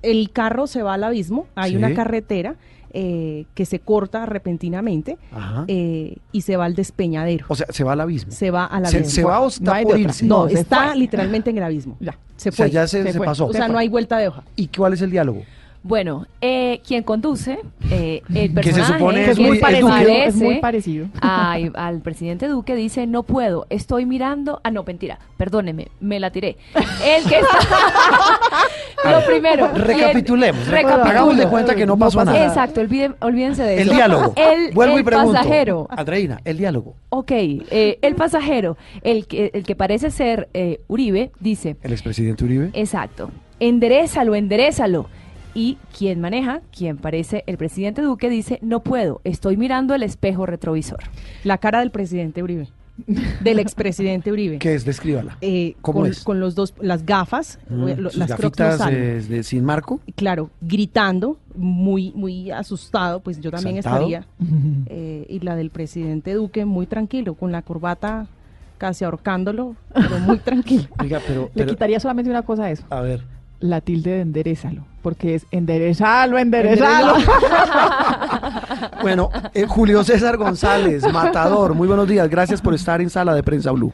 El carro se va al abismo, hay Sí. una carretera eh, que se corta repentinamente Ajá. eh, y se va al despeñadero. O sea, se va al abismo. Se va al ¿Se, abismo. se va o está No por irse? No, está fue. literalmente en el abismo. Ya. Se O sea, fue. ya se, se fue. pasó. O sea, no hay vuelta de hoja. ¿Y cuál es el diálogo? Bueno, eh, quien conduce, eh, el Que se personaje supone que es muy- es Duque. Es muy parecido. a- al presidente Duque dice, no puedo, estoy mirando, ah, no, mentira, perdóneme, me la tiré. El que está... Lo primero. Recapitulemos. Recapitulo. Hagamos de cuenta que no pasó nada. Exacto, olviden- olvídense de El eso. diálogo. El, Vuelvo el y pregunto. pasajero. Andreina, el diálogo. Ok, eh, el pasajero, el que, el que parece ser eh, Uribe, dice, El expresidente Uribe. exacto, enderezalo, enderezalo. Y quien maneja, quien parece el presidente Duque, dice, no puedo, estoy mirando el espejo retrovisor. La cara del presidente Uribe. Del expresidente Uribe. ¿Qué es? Descríbala. Eh, ¿Cómo con, es? con los dos, las gafas, Mm, lo- las no gafitas de- sin marco. Claro, gritando, muy, muy asustado, pues yo también Exaltado. estaría. Eh, y la del presidente Duque, muy tranquilo, con la corbata casi ahorcándolo, pero muy tranquilo. Oiga, pero, Le pero- quitaría solamente una cosa a eso. a ver. La tilde de enderezalo. Porque es enderezalo, enderezalo. Bueno, eh, Julio César González, matador. Muy buenos días. Gracias por estar en Sala de Prensa Blue.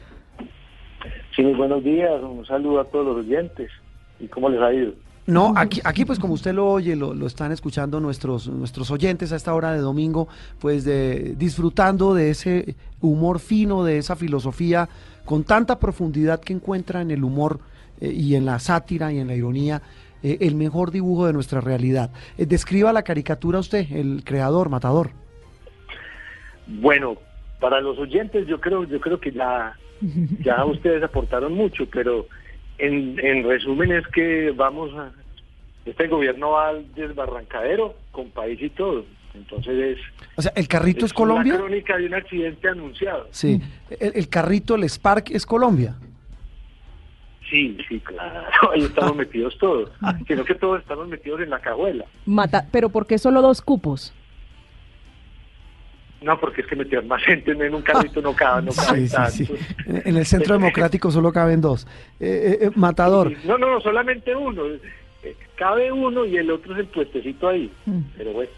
Sí, muy buenos días, un saludo a todos los oyentes. ¿Y cómo les ha ido? No, aquí, aquí pues como usted lo oye, lo, lo están escuchando nuestros, nuestros oyentes a esta hora de domingo, pues de, disfrutando de ese humor fino, de esa filosofía con tanta profundidad que encuentra en el humor y en la sátira y en la ironía, eh, el mejor dibujo de nuestra realidad. Eh, describa la caricatura usted, el creador, matador. Bueno, para los oyentes yo creo, yo creo que ya, ya ustedes aportaron mucho, pero en, en resumen es que vamos a, este gobierno va al desbarrancadero con país y todo. Entonces es, O sea, ¿el carrito es, Colombia? una crónica de un accidente anunciado. Sí. El, el carrito, el Spark, es Colombia. Sí, sí, claro, ahí estamos metidos todos. Sino que todos estamos metidos en la cajuela. Mata, pero ¿por qué solo dos cupos? No, porque es que meter más gente en un carrito no cabe, no cabe Sí, sí, tanto. sí. En en el centro democrático solo caben dos. Eh, eh, eh, matador. No, no, no, solamente uno. Cabe uno y el otro es el puestecito ahí. Pero bueno.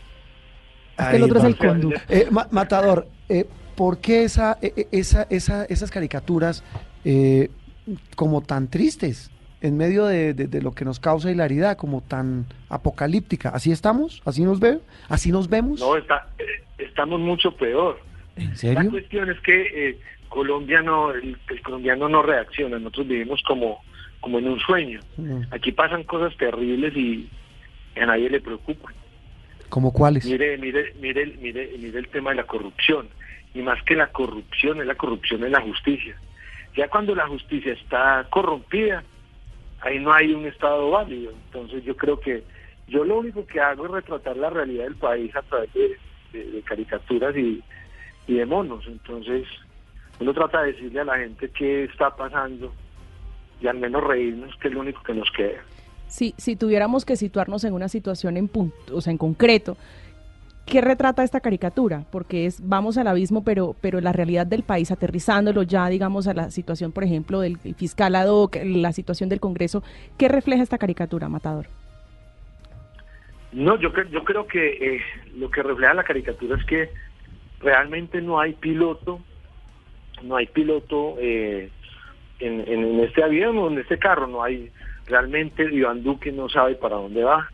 Ahí el otro es el cóndor. Eh, Ma- Matador, eh, ¿por qué esa, esa, esa- esas caricaturas eh, como tan tristes en medio de, de- de lo que nos causa hilaridad, como tan apocalíptica? ¿Así estamos? ¿Así nos ve? ¿Así nos vemos? No, está, eh, estamos mucho peor. ¿En La serio? cuestión es que eh, Colombia no, el, el colombiano no reacciona. Nosotros vivimos como, como en un sueño. Mm, Aquí pasan cosas terribles y a nadie le preocupa. ¿Como cuáles? Mire, mire, mire, mire, mire el tema de la corrupción. Y más que la corrupción, es la corrupción en la justicia. Ya cuando la justicia está corrompida, ahí no hay un Estado válido. Entonces yo creo que yo lo único que hago es retratar la realidad del país a través de, caricaturas y, y de monos. Entonces uno trata de decirle a la gente qué está pasando y al menos reírnos, que es lo único que nos queda. Si, si tuviéramos que situarnos en una situación en punto, o sea, en concreto, ¿qué retrata esta caricatura? Porque es vamos al abismo, pero, pero la realidad del país, aterrizándolo ya, digamos, a la situación, por ejemplo, del fiscal ad hoc, la situación del Congreso, ¿qué refleja esta caricatura, Matador? No, yo, yo creo que eh, lo que refleja la caricatura es que realmente no hay piloto, no hay piloto eh, en este avión o en este carro. No hay realmente Iván Duque no sabe para dónde va.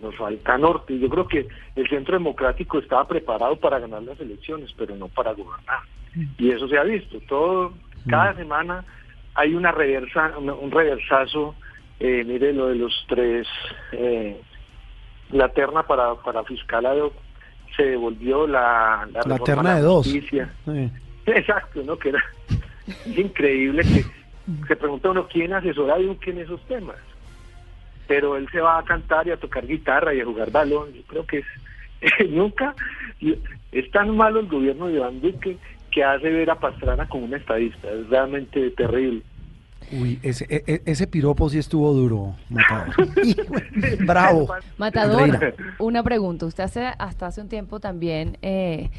Nos falta norte. Yo creo que el Centro Democrático estaba preparado para ganar las elecciones, pero no para gobernar. Y eso se ha visto. Todo cada semana hay una reversa, un reversazo. Eh, mire lo de los tres, eh, la terna para para fiscal se devolvió la la, terna de dos. justicia. Sí. Exacto, ¿no? Que era es increíble que se pregunta uno quién asesora a Duque en esos temas. Pero él se va a cantar y a tocar guitarra y a jugar balón. Yo creo que es nunca es tan malo el gobierno de Iván Duque que hace ver a Pastrana como un estadista. Es realmente terrible. Uy, ese, e- e- ese piropo sí estuvo duro, Matador. Bravo. Matador, una pregunta. Usted hace, hasta hace un tiempo también, eh,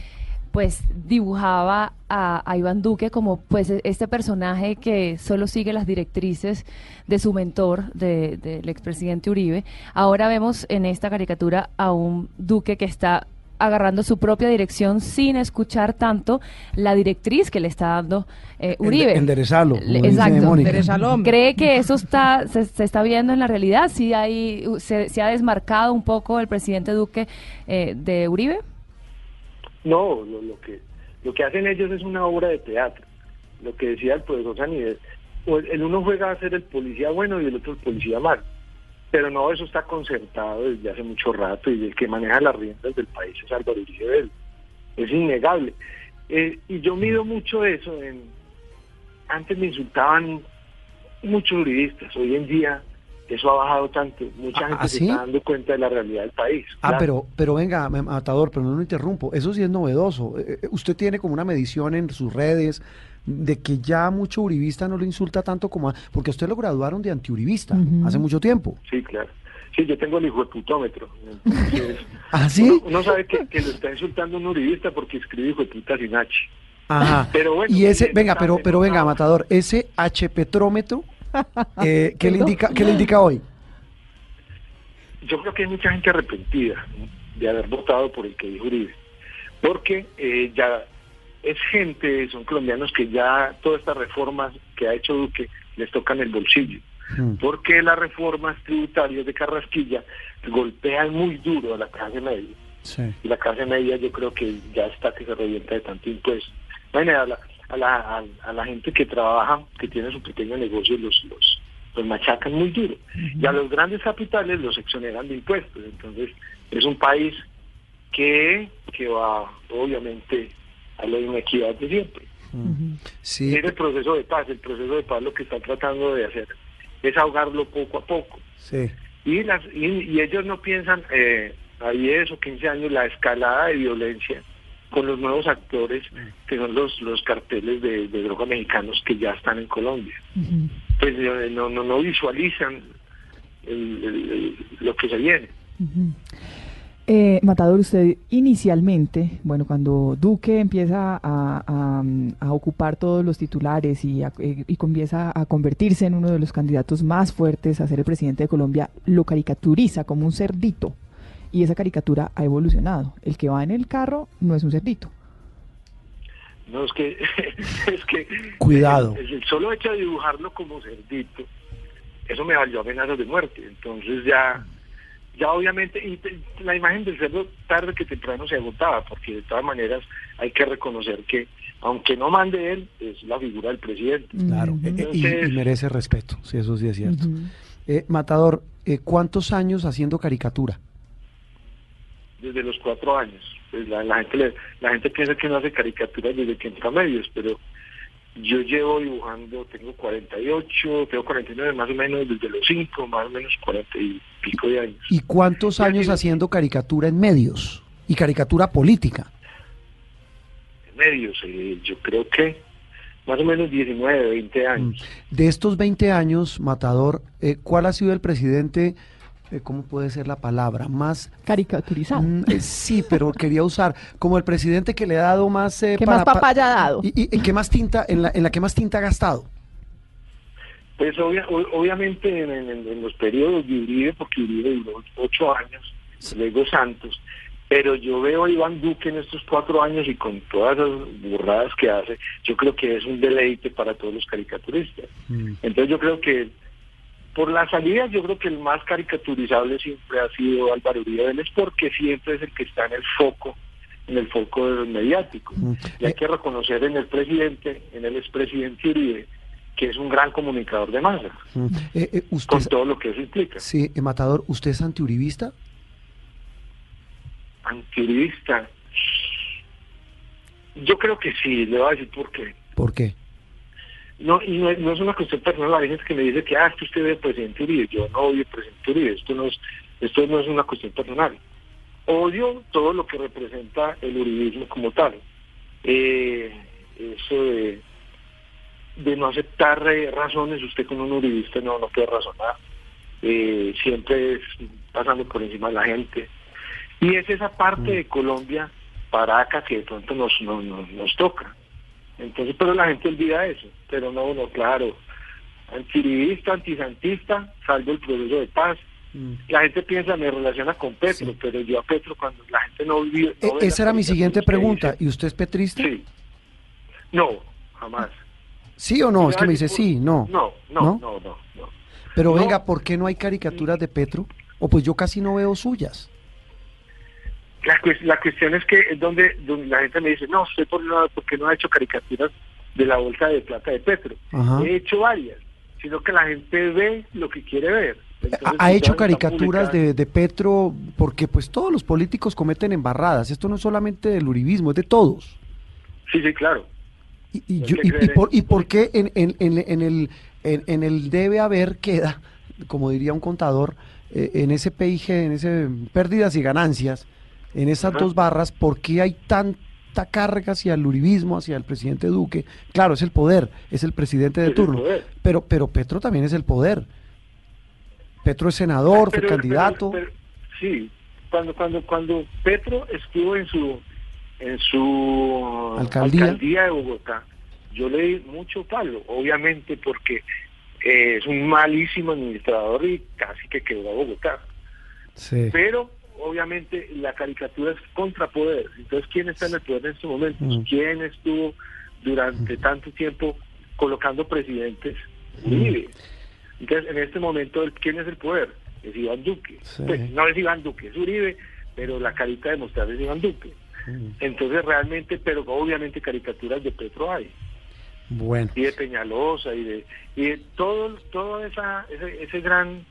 pues, dibujaba a, a Iván Duque como, pues, e- este personaje que solo sigue las directrices de su mentor, de- del expresidente Uribe. Ahora vemos en esta caricatura a un Duque que está agarrando su propia dirección sin escuchar tanto la directriz que le está dando eh, Uribe. Ende- enderezalo, Exacto. ¿Cree que eso está se, se está viendo en la realidad? ¿Sí hay, se, se ha desmarcado un poco el presidente Duque eh, de Uribe? No, lo, lo que lo que hacen ellos es una obra de teatro. Lo que decía el profesor Sanidad, o el, el uno juega a ser el policía bueno y el otro el policía malo. Pero no, eso está concertado desde hace mucho rato y el que maneja las riendas del país es Álvaro Uribe Vélez. Es innegable. Eh, y yo mido mucho eso. En, antes me insultaban muchos juristas, hoy en día eso ha bajado tanto. Mucha gente ¿ah, se sí? está dando cuenta de la realidad del país. Ah, claro. pero, pero venga, Matador, pero no lo interrumpo. Eso sí es novedoso. Eh, eh, usted tiene como una medición en sus redes de que ya mucho uribista no lo insulta tanto como... a- porque a usted lo graduaron de antiuribista hace mucho tiempo. Sí, claro. Sí, yo tengo el hijo de putómetro. Entonces, ¿Ah, sí? Uno, uno sabe que, que lo está insultando un uribista porque escribe hijo de puta sin H. Ajá. Pero bueno, y ese, venga, pero, pero venga, Matador, ese H petrómetro, eh, ¿qué, le indica, ¿qué le indica hoy? Yo creo que hay mucha gente arrepentida de haber votado por el que dijo Uribe. Porque eh, ya es gente, son colombianos que ya todas estas reformas que ha hecho Duque les tocan el bolsillo. Porque las reformas tributarias de Carrasquilla golpean muy duro a la clase media. Sí. y la clase media yo creo que ya está que se revienta de tanto impuesto. Imagínate, a la, a, la, a, a la gente que trabaja, que tiene su pequeño negocio, los, los, los machacan muy duro. Y a los grandes capitales los exoneran de impuestos. Entonces, es un país que, que va, obviamente, a la inequidad de siempre. Sí. Es el proceso de paz. El proceso de paz lo que está tratando de hacer es ahogarlo poco a poco. Sí. Y, las, y, y ellos no piensan, eh, a 10 o 15 años, la escalada de violencia con los nuevos actores, que son los, los carteles de, de droga mexicanos que ya están en Colombia. Pues eh, no, no, no visualizan el- el- el- lo que se viene. Eh, Matador, usted inicialmente, bueno, cuando Duque empieza a, a- a ocupar todos los titulares y, a- eh, y comienza a convertirse en uno de los candidatos más fuertes a ser el presidente de Colombia, lo caricaturiza como un cerdito. Y esa caricatura ha evolucionado. El que va en el carro no es un cerdito. No, es que, es que Cuidado. el, el solo hecho de dibujarlo como cerdito, eso me valió amenazas de muerte. Entonces ya, ya obviamente, y te- la imagen del cerdo tarde que temprano se agotaba, porque de todas maneras hay que reconocer que, aunque no mande él, es la figura del presidente. Claro, eh, eh, y, Entonces, y merece respeto, si eso sí es cierto. Eh, Matador, eh, ¿cuántos años haciendo caricatura? Desde los cuatro años. Pues la, la gente le- la gente piensa que no hace caricaturas desde que entra a medios, pero yo llevo dibujando, tengo 48, tengo 49 más o menos desde los 5, más o menos 40 y pico de años. ¿Y cuántos años haciendo caricatura en medios? Y caricatura política. En medios, eh, yo creo que más o menos 19, 20 años. De estos 20 años, Matador, eh, ¿cuál ha sido el presidente, cómo puede ser la palabra, más... Caricaturizado. Mm, eh, sí, pero quería usar como el presidente que le ha dado más... eh, ¿Qué más pa- papaya ha dado? Y, y- y qué más tinta, en la, en la que más tinta ha gastado? Pues obvia- o- obviamente en, en- en los periodos de Uribe, porque Uribe duró ocho años, luego Santos, Pero yo veo a Iván Duque en estos cuatro años y con todas las burradas que hace, yo creo que es un deleite para todos los caricaturistas. Entonces yo creo que por las salidas yo creo que el más caricaturizable siempre ha sido Álvaro Uribe Vélez porque siempre es el que está en el foco, en el foco de los mediáticos. Y hay que reconocer en el presidente, en el expresidente Uribe, que es un gran comunicador de masa, Mm. Eh, eh, usted, con todo lo que eso implica. sí, eh, Matador, ¿usted es antiuribista? Antiuribista. Yo creo que sí, le voy a decir por qué. ¿Por qué? No, y no, es- no es una cuestión personal, hay gente que me dice que, ah, es que usted ve presidente Uribe, yo no odio presidente Uribe, esto no es, esto no es una cuestión personal. Odio todo lo que representa el uribismo como tal. Eh, eso de, de no aceptar eh, razones, usted con un uribista no, no puede razonar. Eh, siempre es pasando por encima de la gente. Y es esa parte de Colombia, Paraca, que de pronto nos, nos, nos, nos toca. Entonces, pero la gente olvida eso. Pero no, no, claro. Antiribista, antisantista, salvo el proceso de paz. La gente piensa, me relaciona con Petro, pero yo a Petro cuando la gente no vive... No ve esa era mi siguiente pregunta. ¿Y usted es petrista? Sí. No, jamás. ¿Sí o no? Es que me dice sí, no. No, no, no, no. no, Pero venga, ¿por qué no hay caricaturas de Petro? O pues yo casi no veo suyas. La, la cuestión es que es donde, donde la gente me dice, no, usted por, no, porque no ha hecho caricaturas de la bolsa de plata de Petro. Ajá. He hecho varias, sino que la gente ve lo que quiere ver. Entonces, Ha, hecho caricaturas de, de Petro porque pues todos los políticos cometen embarradas. Esto no es solamente del uribismo, es de todos. Sí, sí, claro. Y, y yo- y- por, y por qué en, en- en- en el, en, en el debe haber queda, como diría un contador, eh, en ese PIG, en ese pérdidas y ganancias, en esas Ajá. dos barras, ¿por qué hay tanta carga hacia el uribismo, hacia el presidente Duque? Claro, es el poder, es el presidente de Es turno, pero, pero Petro también es el poder. Petro es senador, fue Pero- candidato. pero- pero- sí, cuando cuando cuando Petro estuvo en su en su Alcaldía. de Bogotá, yo le di mucho palo, obviamente porque eh, es un malísimo administrador y casi que quebró a Bogotá. Sí. Pero obviamente la caricatura es contrapoder. Entonces, ¿quién está en el poder en estos momentos? Mm. ¿Quién estuvo durante tanto tiempo colocando presidentes? Uribe. Entonces, en este momento, ¿quién es el poder? Es Iván Duque. Sí. Pues no es Iván Duque, es Uribe, pero la carita de mostrar es Iván Duque. Entonces, realmente, pero obviamente caricaturas de Petro hay Bueno. y de Peñalosa y de, y de todo, todo esa, ese, ese gran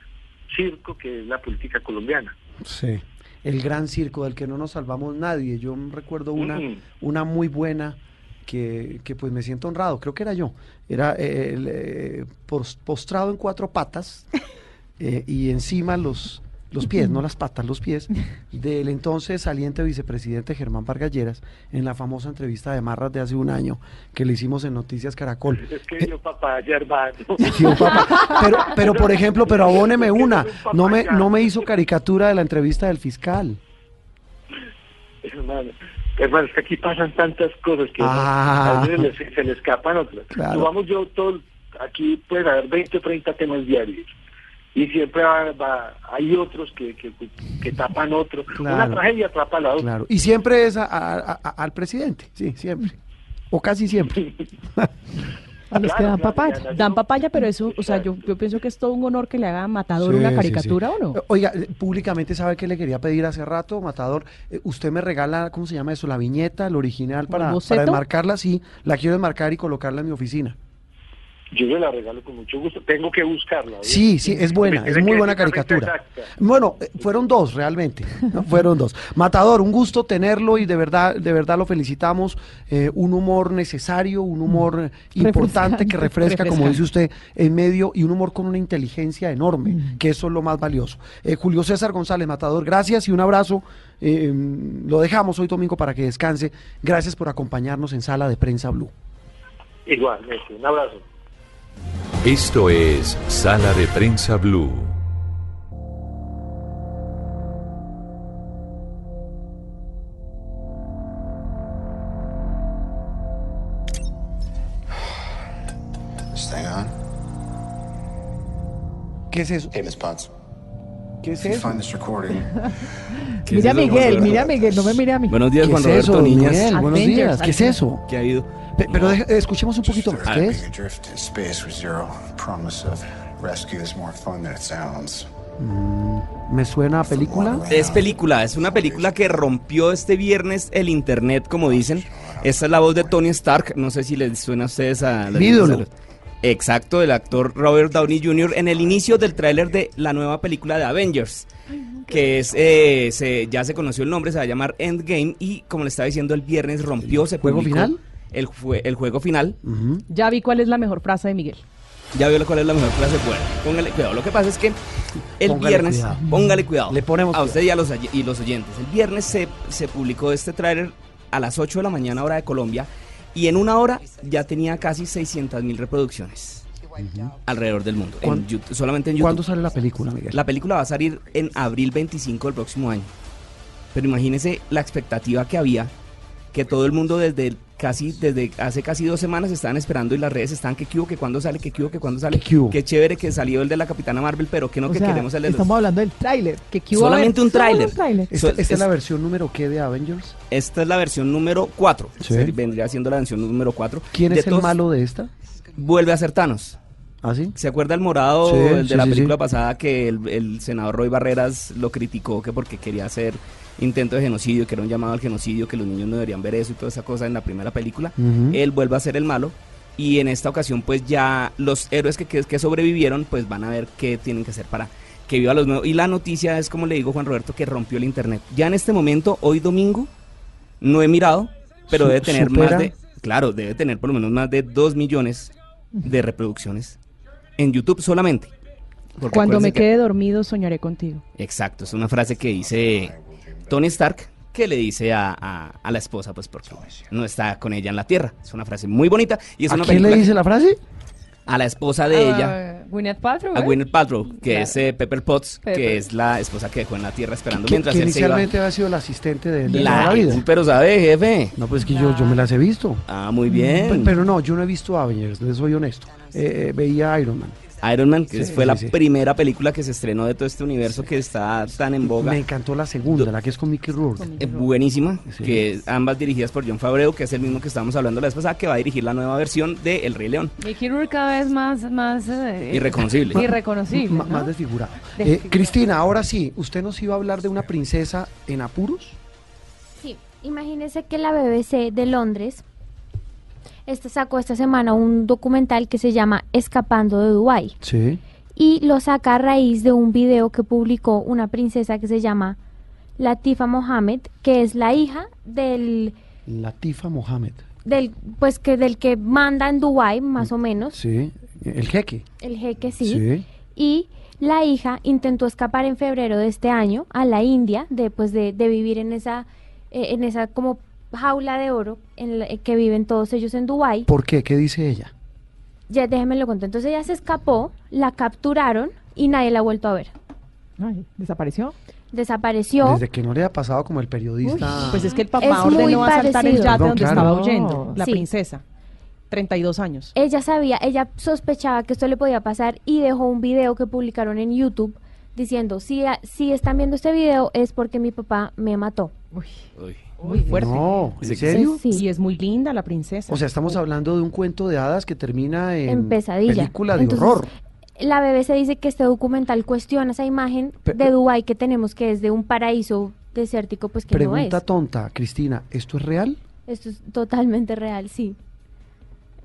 circo que es la política colombiana. Sí. El gran circo del que no nos salvamos nadie. Yo recuerdo una, una muy buena que, que pues me siento honrado. Creo que era yo. Era eh, el, eh, pos- postrado en cuatro patas eh, y encima los, los pies, no las patas, los pies, del entonces saliente vicepresidente Germán Vargalleras en la famosa entrevista de Marras de hace un año que le hicimos en Noticias Caracol. Es que hermano. Pero, pero por ejemplo, pero abóneme una. No me, no me hizo caricatura de la entrevista del fiscal. Hermano, hermano, es que aquí pasan tantas cosas que Ah. a veces les- se le escapan otras. Claro. Vamos yo todo, aquí puede haber 20 o 30 temas diarios. Y siempre va- va- hay otros que, que, que tapan otros. Una Claro. tragedia atrapa a la otra. Claro. Y siempre es a- a- a- al presidente, sí, siempre. O casi siempre. A los que dan papaya. Dan papaya, pero eso, o sea, yo, yo pienso que es todo un honor que le haga a Matador Sí, una caricatura sí. o no. Oiga, eh, públicamente sabe que le quería pedir hace rato, Matador. Eh, usted me regala, ¿cómo se llama eso? La viñeta, el original para, para enmarcarla, sí. La quiero enmarcar y colocarla en mi oficina. Yo se la regalo con mucho gusto. Tengo que buscarla. Sí, sí, es buena, es muy buena caricatura. exacta. Bueno, eh, fueron dos realmente, ¿no? fueron dos. Matador, un gusto tenerlo y de verdad, de verdad lo felicitamos. Eh, un humor necesario, un humor eh, importante que refresca, como dice usted, en medio y un humor con una inteligencia enorme, que eso es lo más valioso. Eh, Julio César González, Matador, gracias y un abrazo. Eh, lo dejamos hoy domingo para que descanse. Gracias por acompañarnos en Sala de Prensa Blue. Igualmente, un abrazo. Esto es Sala de Prensa Blue. This thing on? ¿Qué es eso? Hey, Miss Potts. ¿Qué es eso? ¿Qué Mira a es eso, Miguel, mira? Miguel, no me mire a mí. Buenos días, ¿Qué Juan es Roberto eso, Niñas. Miguel? Buenos Avengers, días. ¿Qué es eso? ¿Qué ha habido? Pe- Pero deja- escuchemos un poquito más. ¿Qué es? Mm, ¿Me suena a película? Es película, es una película que rompió este viernes el internet, como dicen. Esta es la voz de Tony Stark, no sé si les suena a ustedes a... Mi ídolo. Exacto, el actor Robert Downey Jr. en el inicio del tráiler de la nueva película de Avengers, que es, eh, se- ya se conoció el nombre, se va a llamar Endgame y como le estaba diciendo el viernes rompió, se juego publicó final? El, fue- el juego final. Ya vi cuál es la mejor frase de Miguel. Ya vio cuál es la mejor frase. Bueno, póngale cuidado. Lo que pasa es que el Póngale viernes, cuidado. póngale cuidado. Le ponemos a usted y a los, y los oyentes. El viernes se, se publicó este tráiler a las 8 de la mañana, hora de Colombia, y en una hora ya tenía casi 600 mil reproducciones alrededor del mundo. en ¿Cuán- YouTube- solamente en YouTube. ¿Cuándo sale la película, Miguel? La película va a salir en abril 25 del próximo año. Pero imagínese la expectativa que había, que todo el mundo desde el- casi desde hace casi dos semanas estaban esperando y las redes están que qué hubo, que cuándo sale, que qué hubo, que cuándo sale. ¿Qué hubo? Qué chévere que salió el de la Capitana Marvel, pero que no O que sea, queremos el de los- Estamos hablando del tráiler. que a Solamente un tráiler. ¿Esta, es, es- la versión número qué de Avengers? Esta es la versión número 4. Sí. Vendría siendo la versión número 4. ¿Quién es el malo de esta? Vuelve a ser Thanos. ¿Ah, sí? ¿Se acuerda el morado Sí, el de sí, la película sí. pasada que el, el senador Roy Barreras lo criticó que porque quería hacer intento de genocidio, que era un llamado al genocidio, que los niños no deberían ver eso y toda esa cosa en la primera película? Él vuelve a ser el malo y en esta ocasión pues ya los héroes que, que, que sobrevivieron pues van a ver qué tienen que hacer para que viva los nuevos. Y la noticia es como le digo Juan Roberto que rompió el internet. Ya en este momento, hoy domingo, no he mirado, pero Su- debe tener supera- más de, claro, debe tener por lo menos más de 2 millones de reproducciones en YouTube solamente. Porque Cuando me que- quede dormido soñaré contigo. Exacto, es una frase que dice Tony Stark que le dice a, a- a la esposa, pues porque no está con ella en la tierra. Es una frase muy bonita y es ¿A una quién le dice que- la frase? A la esposa de ella, Ah, Gwyneth Paltrow. a ¿eh? Gwyneth Paltrow, que Claro. es eh, Pepper Potts, Pepper. que es la esposa que dejó en la tierra esperando Que, mientras que él se iba. inicialmente había sido la asistente de, de La- la vida. pero sabe, jefe. No, pues que yo, yo me las he visto. Ah, muy bien. Pe- Pero no, yo no he visto Avengers, les soy honesto. Eh, eh, veía Iron Man. Iron Man, que Sí, fue sí, la sí. primera película que se estrenó de todo este universo que está tan en boga. Me encantó la segunda, la que es con Mickey Rourke. Eh, buenísima, Sí. que ambas dirigidas por John Favreau, que es el mismo que estábamos hablando la vez pasada, que va a dirigir la nueva versión de El Rey León. Mickey Rourke cada vez más, más eh, Irreconocible. Irreconocible. Más desfigurado. Eh, Desfigurado. Cristina, ahora sí, ¿usted nos iba a hablar de una princesa en apuros? Sí, imagínese que la BBC de Londres este sacó esta semana un documental que se llama Escapando de Dubái Sí. y lo saca a raíz de un video que publicó una princesa que se llama Latifa Mohammed, que es la hija del Latifa Mohamed. del pues que del que manda en Dubái más o menos, Sí. El jeque. el jeque sí. Sí. Y la hija intentó escapar en febrero de este año a la India, después de, de vivir en esa, eh, en esa como jaula de oro en la- eh, que viven todos ellos en Dubái. ¿Por qué? ¿Qué dice ella? Ya déjeme lo contar. Entonces ella se escapó, la capturaron y nadie la ha vuelto a ver. Ay, ¿Desapareció? Desapareció. Desde que no le ha pasado como el periodista. Pues es que el papá ordenó asaltar el yate Perdón, donde claro. estaba huyendo la Sí. princesa. 32 años. Ella sabía, ella sospechaba que esto le podía pasar y dejó un video que publicaron en YouTube diciendo, si, si están viendo este video es porque mi papá me mató. Muy fuerte. No, ¿en serio? Sí. Y es muy linda la princesa. O sea, estamos hablando de un cuento de hadas que termina en, En pesadilla. película de Entonces, horror. La BBC dice que este documental cuestiona esa imagen Pe- de Dubái que tenemos que es de un paraíso desértico, pues que Pregunta no es. tonta, Cristina, ¿esto es real? Esto es totalmente real, sí.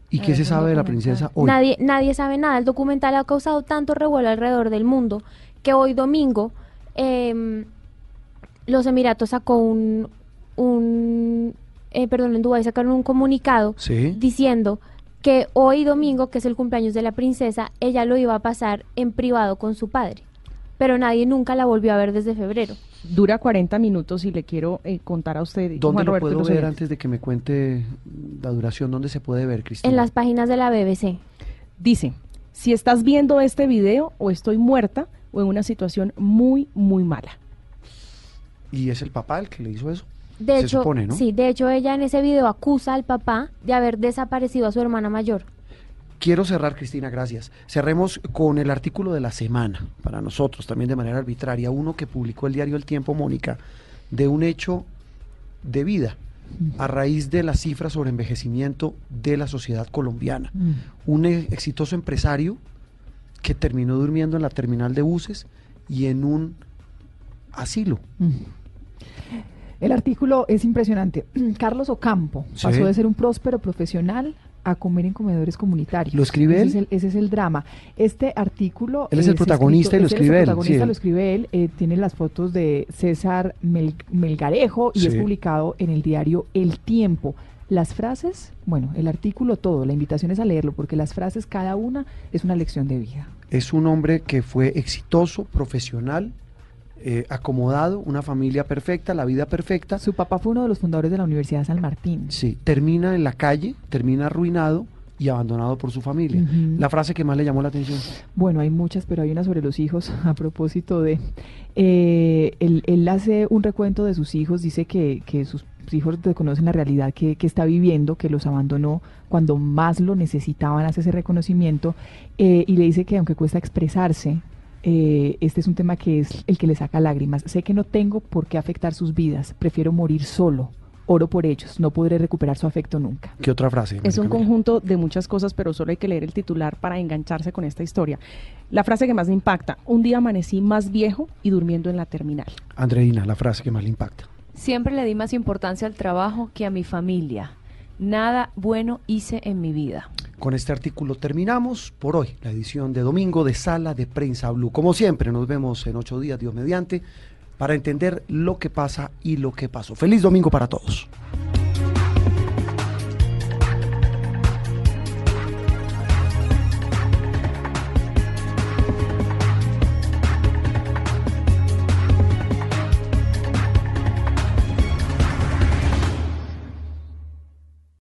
¿Y qué se sabe de la princesa hoy? Nadie, nadie sabe nada. El documental ha causado tanto revuelo alrededor del mundo que hoy domingo em, los Emiratos sacó un, un eh, perdón, en Dubái sacaron un comunicado Sí. diciendo que hoy domingo, que es el cumpleaños de la princesa, ella lo iba a pasar en privado con su padre. Pero nadie nunca la volvió a ver desde febrero. Dura 40 minutos y le quiero eh, contar a usted. ¿Dónde Juan lo Roberto puedo ver oyentes. antes de que me cuente la duración? ¿Dónde se puede ver, Cristina? En las páginas de la BBC. Dice, si estás viendo este video o estoy muerta o en una situación muy, muy mala. ¿Y es el papá el que le hizo eso? De se hecho, supone, ¿no? sí, de hecho ella en ese video acusa al papá de haber desaparecido a su hermana mayor. Quiero cerrar, Cristina, gracias. Cerremos con el artículo de la semana, para nosotros también de manera arbitraria, uno que publicó el diario El Tiempo, Mónica, de un hecho de vida a raíz de las cifras sobre envejecimiento de la sociedad colombiana. Un e- exitoso empresario que terminó durmiendo en la terminal de buses y en un asilo. El artículo es impresionante. Carlos Ocampo Sí. pasó de ser un próspero profesional a comer en comedores comunitarios. ¿Lo escribe ese él? Es el, ese es el drama. Este artículo... Él es el protagonista y lo escrito- escribe es él, el protagonista sí, él. lo escribe él. eh, tiene las fotos de César Mel- Melgarejo y es publicado en el diario El Tiempo. Las frases, bueno, el artículo todo, la invitación es a leerlo porque las frases cada una es una lección de vida. Es un hombre que fue exitoso, profesional, eh, acomodado, una familia perfecta, la vida perfecta. Su papá fue uno de los fundadores de la Universidad de San Martín. Sí, termina en la calle, termina arruinado y abandonado por su familia. La frase que más le llamó la atención. Bueno, hay muchas, pero hay una sobre los hijos a propósito de... eh, él, él hace un recuento de sus hijos, dice que, que sus hijos desconocen la realidad que, que está viviendo, que los abandonó cuando más lo necesitaban, hace ese reconocimiento, eh, y le dice que aunque cuesta expresarse, eh, este es un tema que es el que le saca lágrimas. Sé que no tengo por qué afectar sus vidas, prefiero morir solo. Oro por ellos, no podré recuperar su afecto nunca. ¿Qué otra frase? Es un conjunto de muchas cosas, pero solo hay que leer el titular para engancharse con esta historia. La frase que más me impacta, un día amanecí más viejo y durmiendo en la terminal. Andreina, la frase que más le impacta. Siempre le di más importancia al trabajo que a mi familia. Nada bueno hice en mi vida. Con este artículo terminamos por hoy la edición de domingo de Sala de Prensa Blue. Como siempre, nos vemos en ocho días, Dios mediante, para entender lo que pasa y lo que pasó. Feliz domingo para todos.